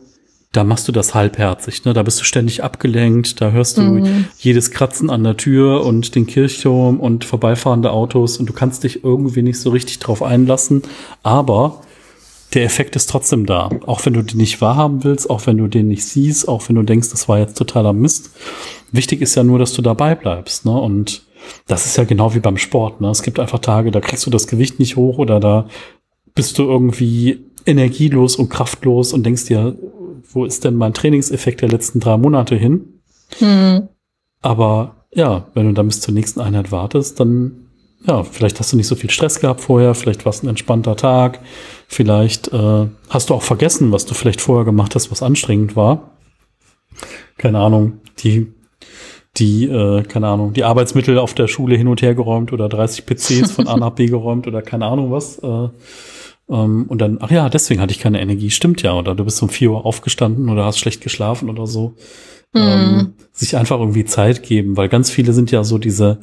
da machst du das halbherzig. Ne? Da bist du ständig abgelenkt, da hörst du mhm. jedes Kratzen an der Tür und den Kirchturm und vorbeifahrende Autos und du kannst dich irgendwie nicht so richtig drauf einlassen. Aber der Effekt ist trotzdem da. Auch wenn du den nicht wahrhaben willst, auch wenn du den nicht siehst, auch wenn du denkst, das war jetzt totaler Mist. Wichtig ist ja nur, dass du dabei bleibst. Ne? Und das ist ja genau wie beim Sport. Ne? Es gibt einfach Tage, da kriegst du das Gewicht nicht hoch oder da bist du irgendwie energielos und kraftlos und denkst dir, wo ist denn mein Trainingseffekt der letzten drei Monate hin? Hm. Aber ja, wenn du dann bis zur nächsten Einheit wartest, dann ja, vielleicht hast du nicht so viel Stress gehabt vorher, vielleicht war es ein entspannter Tag, vielleicht äh, hast du auch vergessen, was du vielleicht vorher gemacht hast, was anstrengend war. Keine Ahnung, die, die, äh, keine Ahnung, die Arbeitsmittel auf der Schule hin und her geräumt oder 30 PCs von A *laughs* nach B geräumt oder keine Ahnung was. Äh, ähm, und dann, ach ja, deswegen hatte ich keine Energie. Stimmt ja. Oder du bist um 4 Uhr aufgestanden oder hast schlecht geschlafen oder so. Mhm. Ähm, sich einfach irgendwie Zeit geben, weil ganz viele sind ja so diese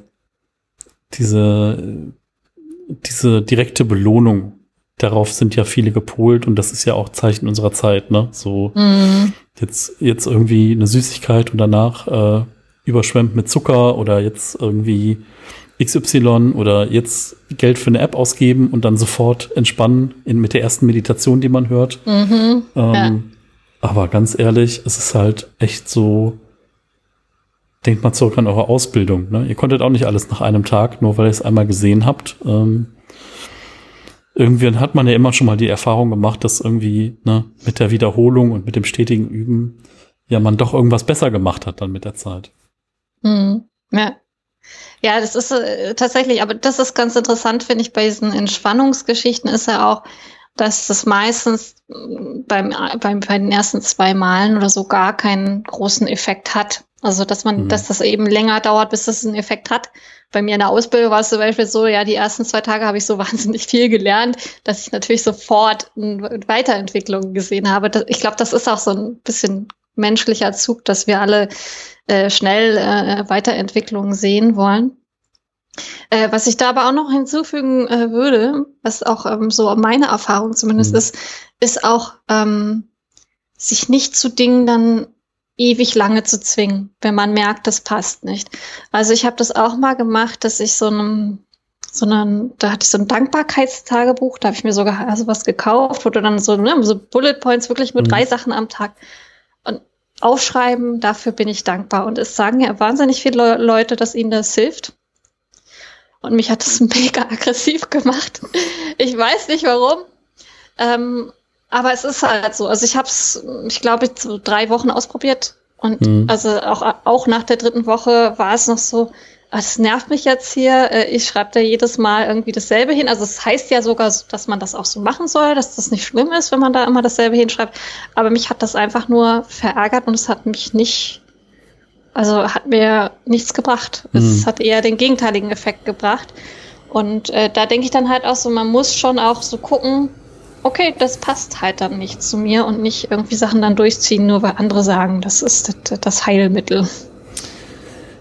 diese, diese direkte Belohnung, darauf sind ja viele gepolt und das ist ja auch Zeichen unserer Zeit, ne? So mhm. jetzt, jetzt irgendwie eine Süßigkeit und danach äh, überschwemmt mit Zucker oder jetzt irgendwie XY oder jetzt Geld für eine App ausgeben und dann sofort entspannen in, mit der ersten Meditation, die man hört. Mhm, ähm, ja. Aber ganz ehrlich, es ist halt echt so, denkt mal zurück an eure Ausbildung. Ne? Ihr konntet auch nicht alles nach einem Tag, nur weil ihr es einmal gesehen habt. Ähm, irgendwie hat man ja immer schon mal die Erfahrung gemacht, dass irgendwie ne, mit der Wiederholung und mit dem stetigen Üben ja man doch irgendwas besser gemacht hat dann mit der Zeit. Mhm. Ja. Ja, das ist äh, tatsächlich, aber das ist ganz interessant, finde ich, bei diesen Entspannungsgeschichten ist ja auch, dass das meistens mm, beim, beim, bei den ersten zwei Malen oder so gar keinen großen Effekt hat. Also, dass man, mhm. dass das eben länger dauert, bis das einen Effekt hat. Bei mir in der Ausbildung war es zum Beispiel so, ja, die ersten zwei Tage habe ich so *laughs* wahnsinnig viel gelernt, dass ich natürlich sofort eine Weiterentwicklung gesehen habe. Ich glaube, das ist auch so ein bisschen menschlicher Zug, dass wir alle äh, schnell äh, Weiterentwicklungen sehen wollen. Äh, was ich da aber auch noch hinzufügen äh, würde, was auch ähm, so meine Erfahrung zumindest mhm. ist, ist auch, ähm, sich nicht zu Dingen dann ewig lange zu zwingen, wenn man merkt, das passt nicht. Also ich habe das auch mal gemacht, dass ich so einem so einen, da hatte ich so ein Dankbarkeitstagebuch, da habe ich mir sogar also was gekauft, wo du dann so, ne, so Bullet Points wirklich mit mhm. drei Sachen am Tag aufschreiben, dafür bin ich dankbar. Und es sagen ja wahnsinnig viele Leute, dass ihnen das hilft. Und mich hat das *laughs* mega aggressiv gemacht. Ich weiß nicht warum. Ähm, aber es ist halt so. Also ich habe es, ich glaube, so drei Wochen ausprobiert. Und mhm. also auch, auch nach der dritten Woche war es noch so, es nervt mich jetzt hier. Äh, ich schreibe da jedes Mal irgendwie dasselbe hin. Also es heißt ja sogar, dass man das auch so machen soll, dass das nicht schlimm ist, wenn man da immer dasselbe hinschreibt. Aber mich hat das einfach nur verärgert und es hat mich nicht, also hat mir nichts gebracht. Mhm. Es hat eher den gegenteiligen Effekt gebracht. Und äh, da denke ich dann halt auch so, man muss schon auch so gucken, okay, das passt halt dann nicht zu mir und nicht irgendwie Sachen dann durchziehen, nur weil andere sagen, das ist das Heilmittel.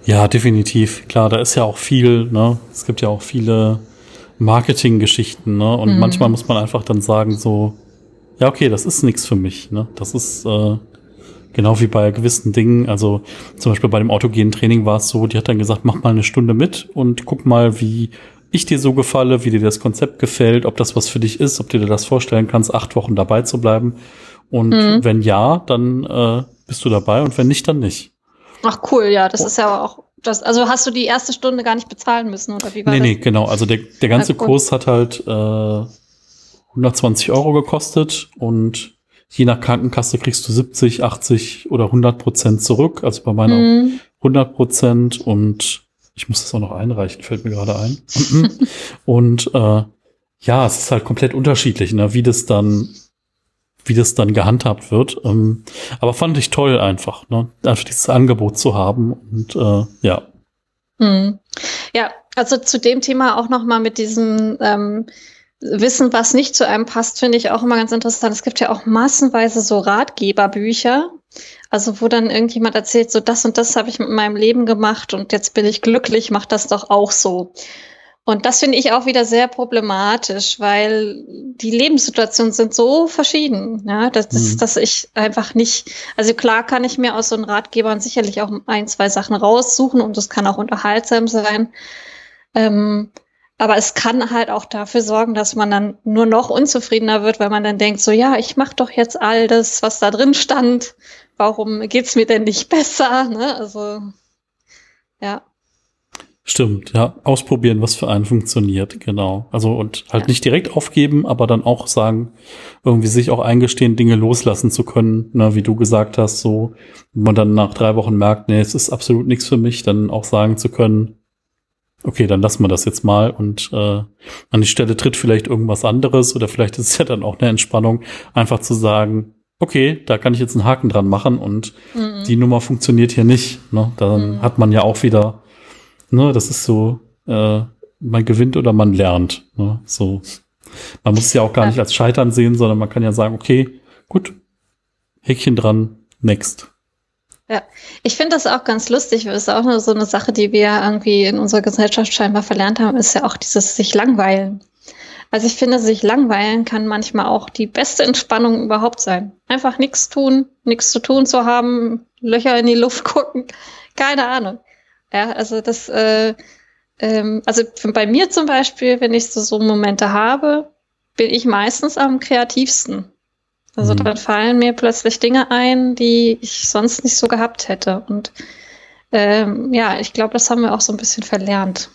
Ja, definitiv. Klar, da ist ja auch viel, ne? Es gibt ja auch viele Marketinggeschichten, ne? Und mhm. manchmal muss man einfach dann sagen, so, ja, okay, das ist nichts für mich, ne? Das ist äh, genau wie bei gewissen Dingen. Also zum Beispiel bei dem autogenen Training war es so, die hat dann gesagt, mach mal eine Stunde mit und guck mal, wie ich dir so gefalle, wie dir das Konzept gefällt, ob das was für dich ist, ob du dir das vorstellen kannst, acht Wochen dabei zu bleiben. Und mhm. wenn ja, dann äh, bist du dabei und wenn nicht, dann nicht. Ach cool, ja, das oh. ist ja auch das, also hast du die erste Stunde gar nicht bezahlen müssen, oder wie war nee, das? Nee, genau. Also der, der ganze ja, Kurs hat halt äh, 120 Euro gekostet und je nach Krankenkasse kriegst du 70, 80 oder 100 Prozent zurück. Also bei meiner mhm. 100 Prozent und ich muss das auch noch einreichen, fällt mir gerade ein. *laughs* und äh, ja, es ist halt komplett unterschiedlich, ne, wie das dann wie das dann gehandhabt wird. Ähm, aber fand ich toll einfach, ne? einfach dieses Angebot zu haben und äh, ja. Hm. Ja, also zu dem Thema auch noch mal mit diesem ähm, Wissen, was nicht zu einem passt, finde ich auch immer ganz interessant. Es gibt ja auch massenweise so Ratgeberbücher, also wo dann irgendjemand erzählt, so das und das habe ich mit meinem Leben gemacht und jetzt bin ich glücklich, mach das doch auch so. Und das finde ich auch wieder sehr problematisch, weil die Lebenssituationen sind so verschieden, ja, dass, mhm. dass ich einfach nicht, also klar kann ich mir aus so einem Ratgebern sicherlich auch ein, zwei Sachen raussuchen und das kann auch unterhaltsam sein. Ähm, aber es kann halt auch dafür sorgen, dass man dann nur noch unzufriedener wird, weil man dann denkt, so ja, ich mache doch jetzt all das, was da drin stand. Warum geht's mir denn nicht *laughs* besser? Ne? Also ja. Stimmt, ja. Ausprobieren, was für einen funktioniert, genau. Also und halt ja. nicht direkt aufgeben, aber dann auch sagen, irgendwie sich auch eingestehen, Dinge loslassen zu können, ne, wie du gesagt hast, so, wenn man dann nach drei Wochen merkt, nee, es ist absolut nichts für mich, dann auch sagen zu können, okay, dann lassen wir das jetzt mal und äh, an die Stelle tritt vielleicht irgendwas anderes oder vielleicht ist es ja dann auch eine Entspannung, einfach zu sagen, okay, da kann ich jetzt einen Haken dran machen und mhm. die Nummer funktioniert hier nicht. Ne? Dann mhm. hat man ja auch wieder Ne, das ist so, äh, man gewinnt oder man lernt. Ne? So. Man muss es ja auch gar nicht als Scheitern sehen, sondern man kann ja sagen, okay, gut, Häkchen dran, next. Ja, ich finde das auch ganz lustig. Das ist auch nur so eine Sache, die wir irgendwie in unserer Gesellschaft scheinbar verlernt haben, ist ja auch dieses sich langweilen. Also ich finde, sich langweilen kann manchmal auch die beste Entspannung überhaupt sein. Einfach nichts tun, nichts zu tun zu haben, Löcher in die Luft *laughs* gucken, keine Ahnung. Ja, also das, äh, ähm, also bei mir zum Beispiel, wenn ich so, so Momente habe, bin ich meistens am kreativsten. Also mhm. dann fallen mir plötzlich Dinge ein, die ich sonst nicht so gehabt hätte. Und ähm, ja, ich glaube, das haben wir auch so ein bisschen verlernt.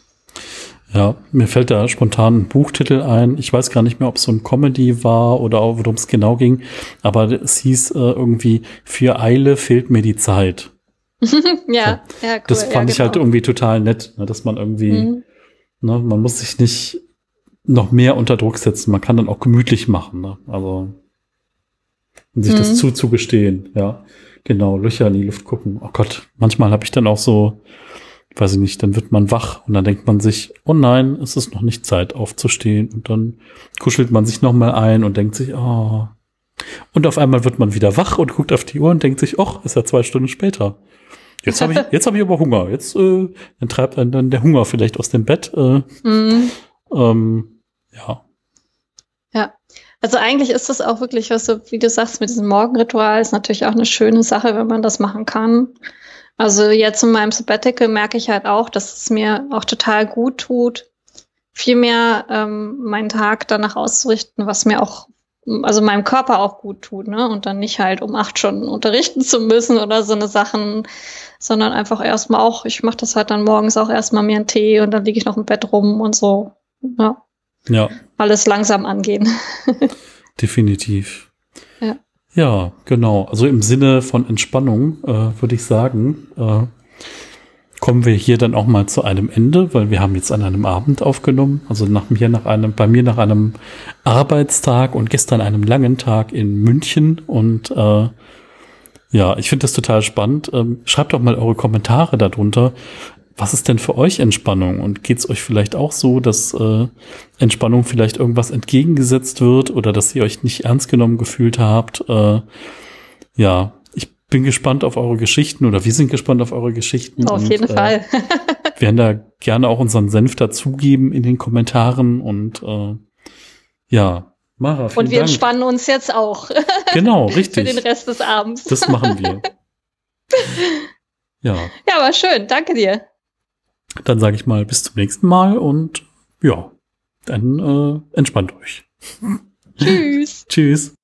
Ja, mir fällt da spontan ein Buchtitel ein. Ich weiß gar nicht mehr, ob es so ein Comedy war oder worum es genau ging, aber es hieß äh, irgendwie, für Eile fehlt mir die Zeit. *laughs* ja, so. ja, cool. Das fand ja, ich halt genau. irgendwie total nett, ne, dass man irgendwie, mhm. ne, man muss sich nicht noch mehr unter Druck setzen. Man kann dann auch gemütlich machen, ne? Also und sich mhm. das zuzugestehen, ja. Genau, Löcher in die Luft gucken. Oh Gott, manchmal habe ich dann auch so, weiß ich nicht, dann wird man wach und dann denkt man sich, oh nein, es ist noch nicht Zeit aufzustehen und dann kuschelt man sich noch mal ein und denkt sich, oh. Und auf einmal wird man wieder wach und guckt auf die Uhr und denkt sich, oh, ist ja zwei Stunden später jetzt habe ich, jetzt habe ich aber Hunger. Jetzt äh, dann treibt einen dann der Hunger vielleicht aus dem Bett. Äh, mm. ähm, ja. Ja. Also eigentlich ist das auch wirklich, was du, wie du sagst, mit diesem Morgenritual ist natürlich auch eine schöne Sache, wenn man das machen kann. Also jetzt in meinem Sabbatical merke ich halt auch, dass es mir auch total gut tut, viel mehr ähm, meinen Tag danach auszurichten, was mir auch, also meinem Körper auch gut tut, ne? Und dann nicht halt um acht Stunden unterrichten zu müssen oder so eine Sachen, sondern einfach erstmal auch, ich mache das halt dann morgens auch erstmal mir einen Tee und dann liege ich noch im Bett rum und so. Ja. Ja. Alles langsam angehen. *laughs* Definitiv. Ja. Ja, genau. Also im Sinne von Entspannung äh, würde ich sagen, äh, kommen wir hier dann auch mal zu einem Ende, weil wir haben jetzt an einem Abend aufgenommen, also nach mir nach einem, bei mir nach einem Arbeitstag und gestern einem langen Tag in München und äh, ja, ich finde das total spannend. Ähm, schreibt doch mal eure Kommentare darunter. Was ist denn für euch Entspannung? Und geht es euch vielleicht auch so, dass äh, Entspannung vielleicht irgendwas entgegengesetzt wird oder dass ihr euch nicht ernst genommen gefühlt habt? Äh, ja, bin gespannt auf eure Geschichten oder wir sind gespannt auf eure Geschichten. Auf und, jeden äh, Fall. *laughs* werden da gerne auch unseren Senf dazugeben in den Kommentaren und äh, ja, Mara, vielen Und wir Dank. entspannen uns jetzt auch. *laughs* Genau, richtig. Für den Rest des Abends. Das machen wir. *laughs* Ja. Ja, aber schön. Danke dir. Dann sage ich mal bis zum nächsten Mal und ja, dann äh, entspannt euch. Tschüss. Tschüss.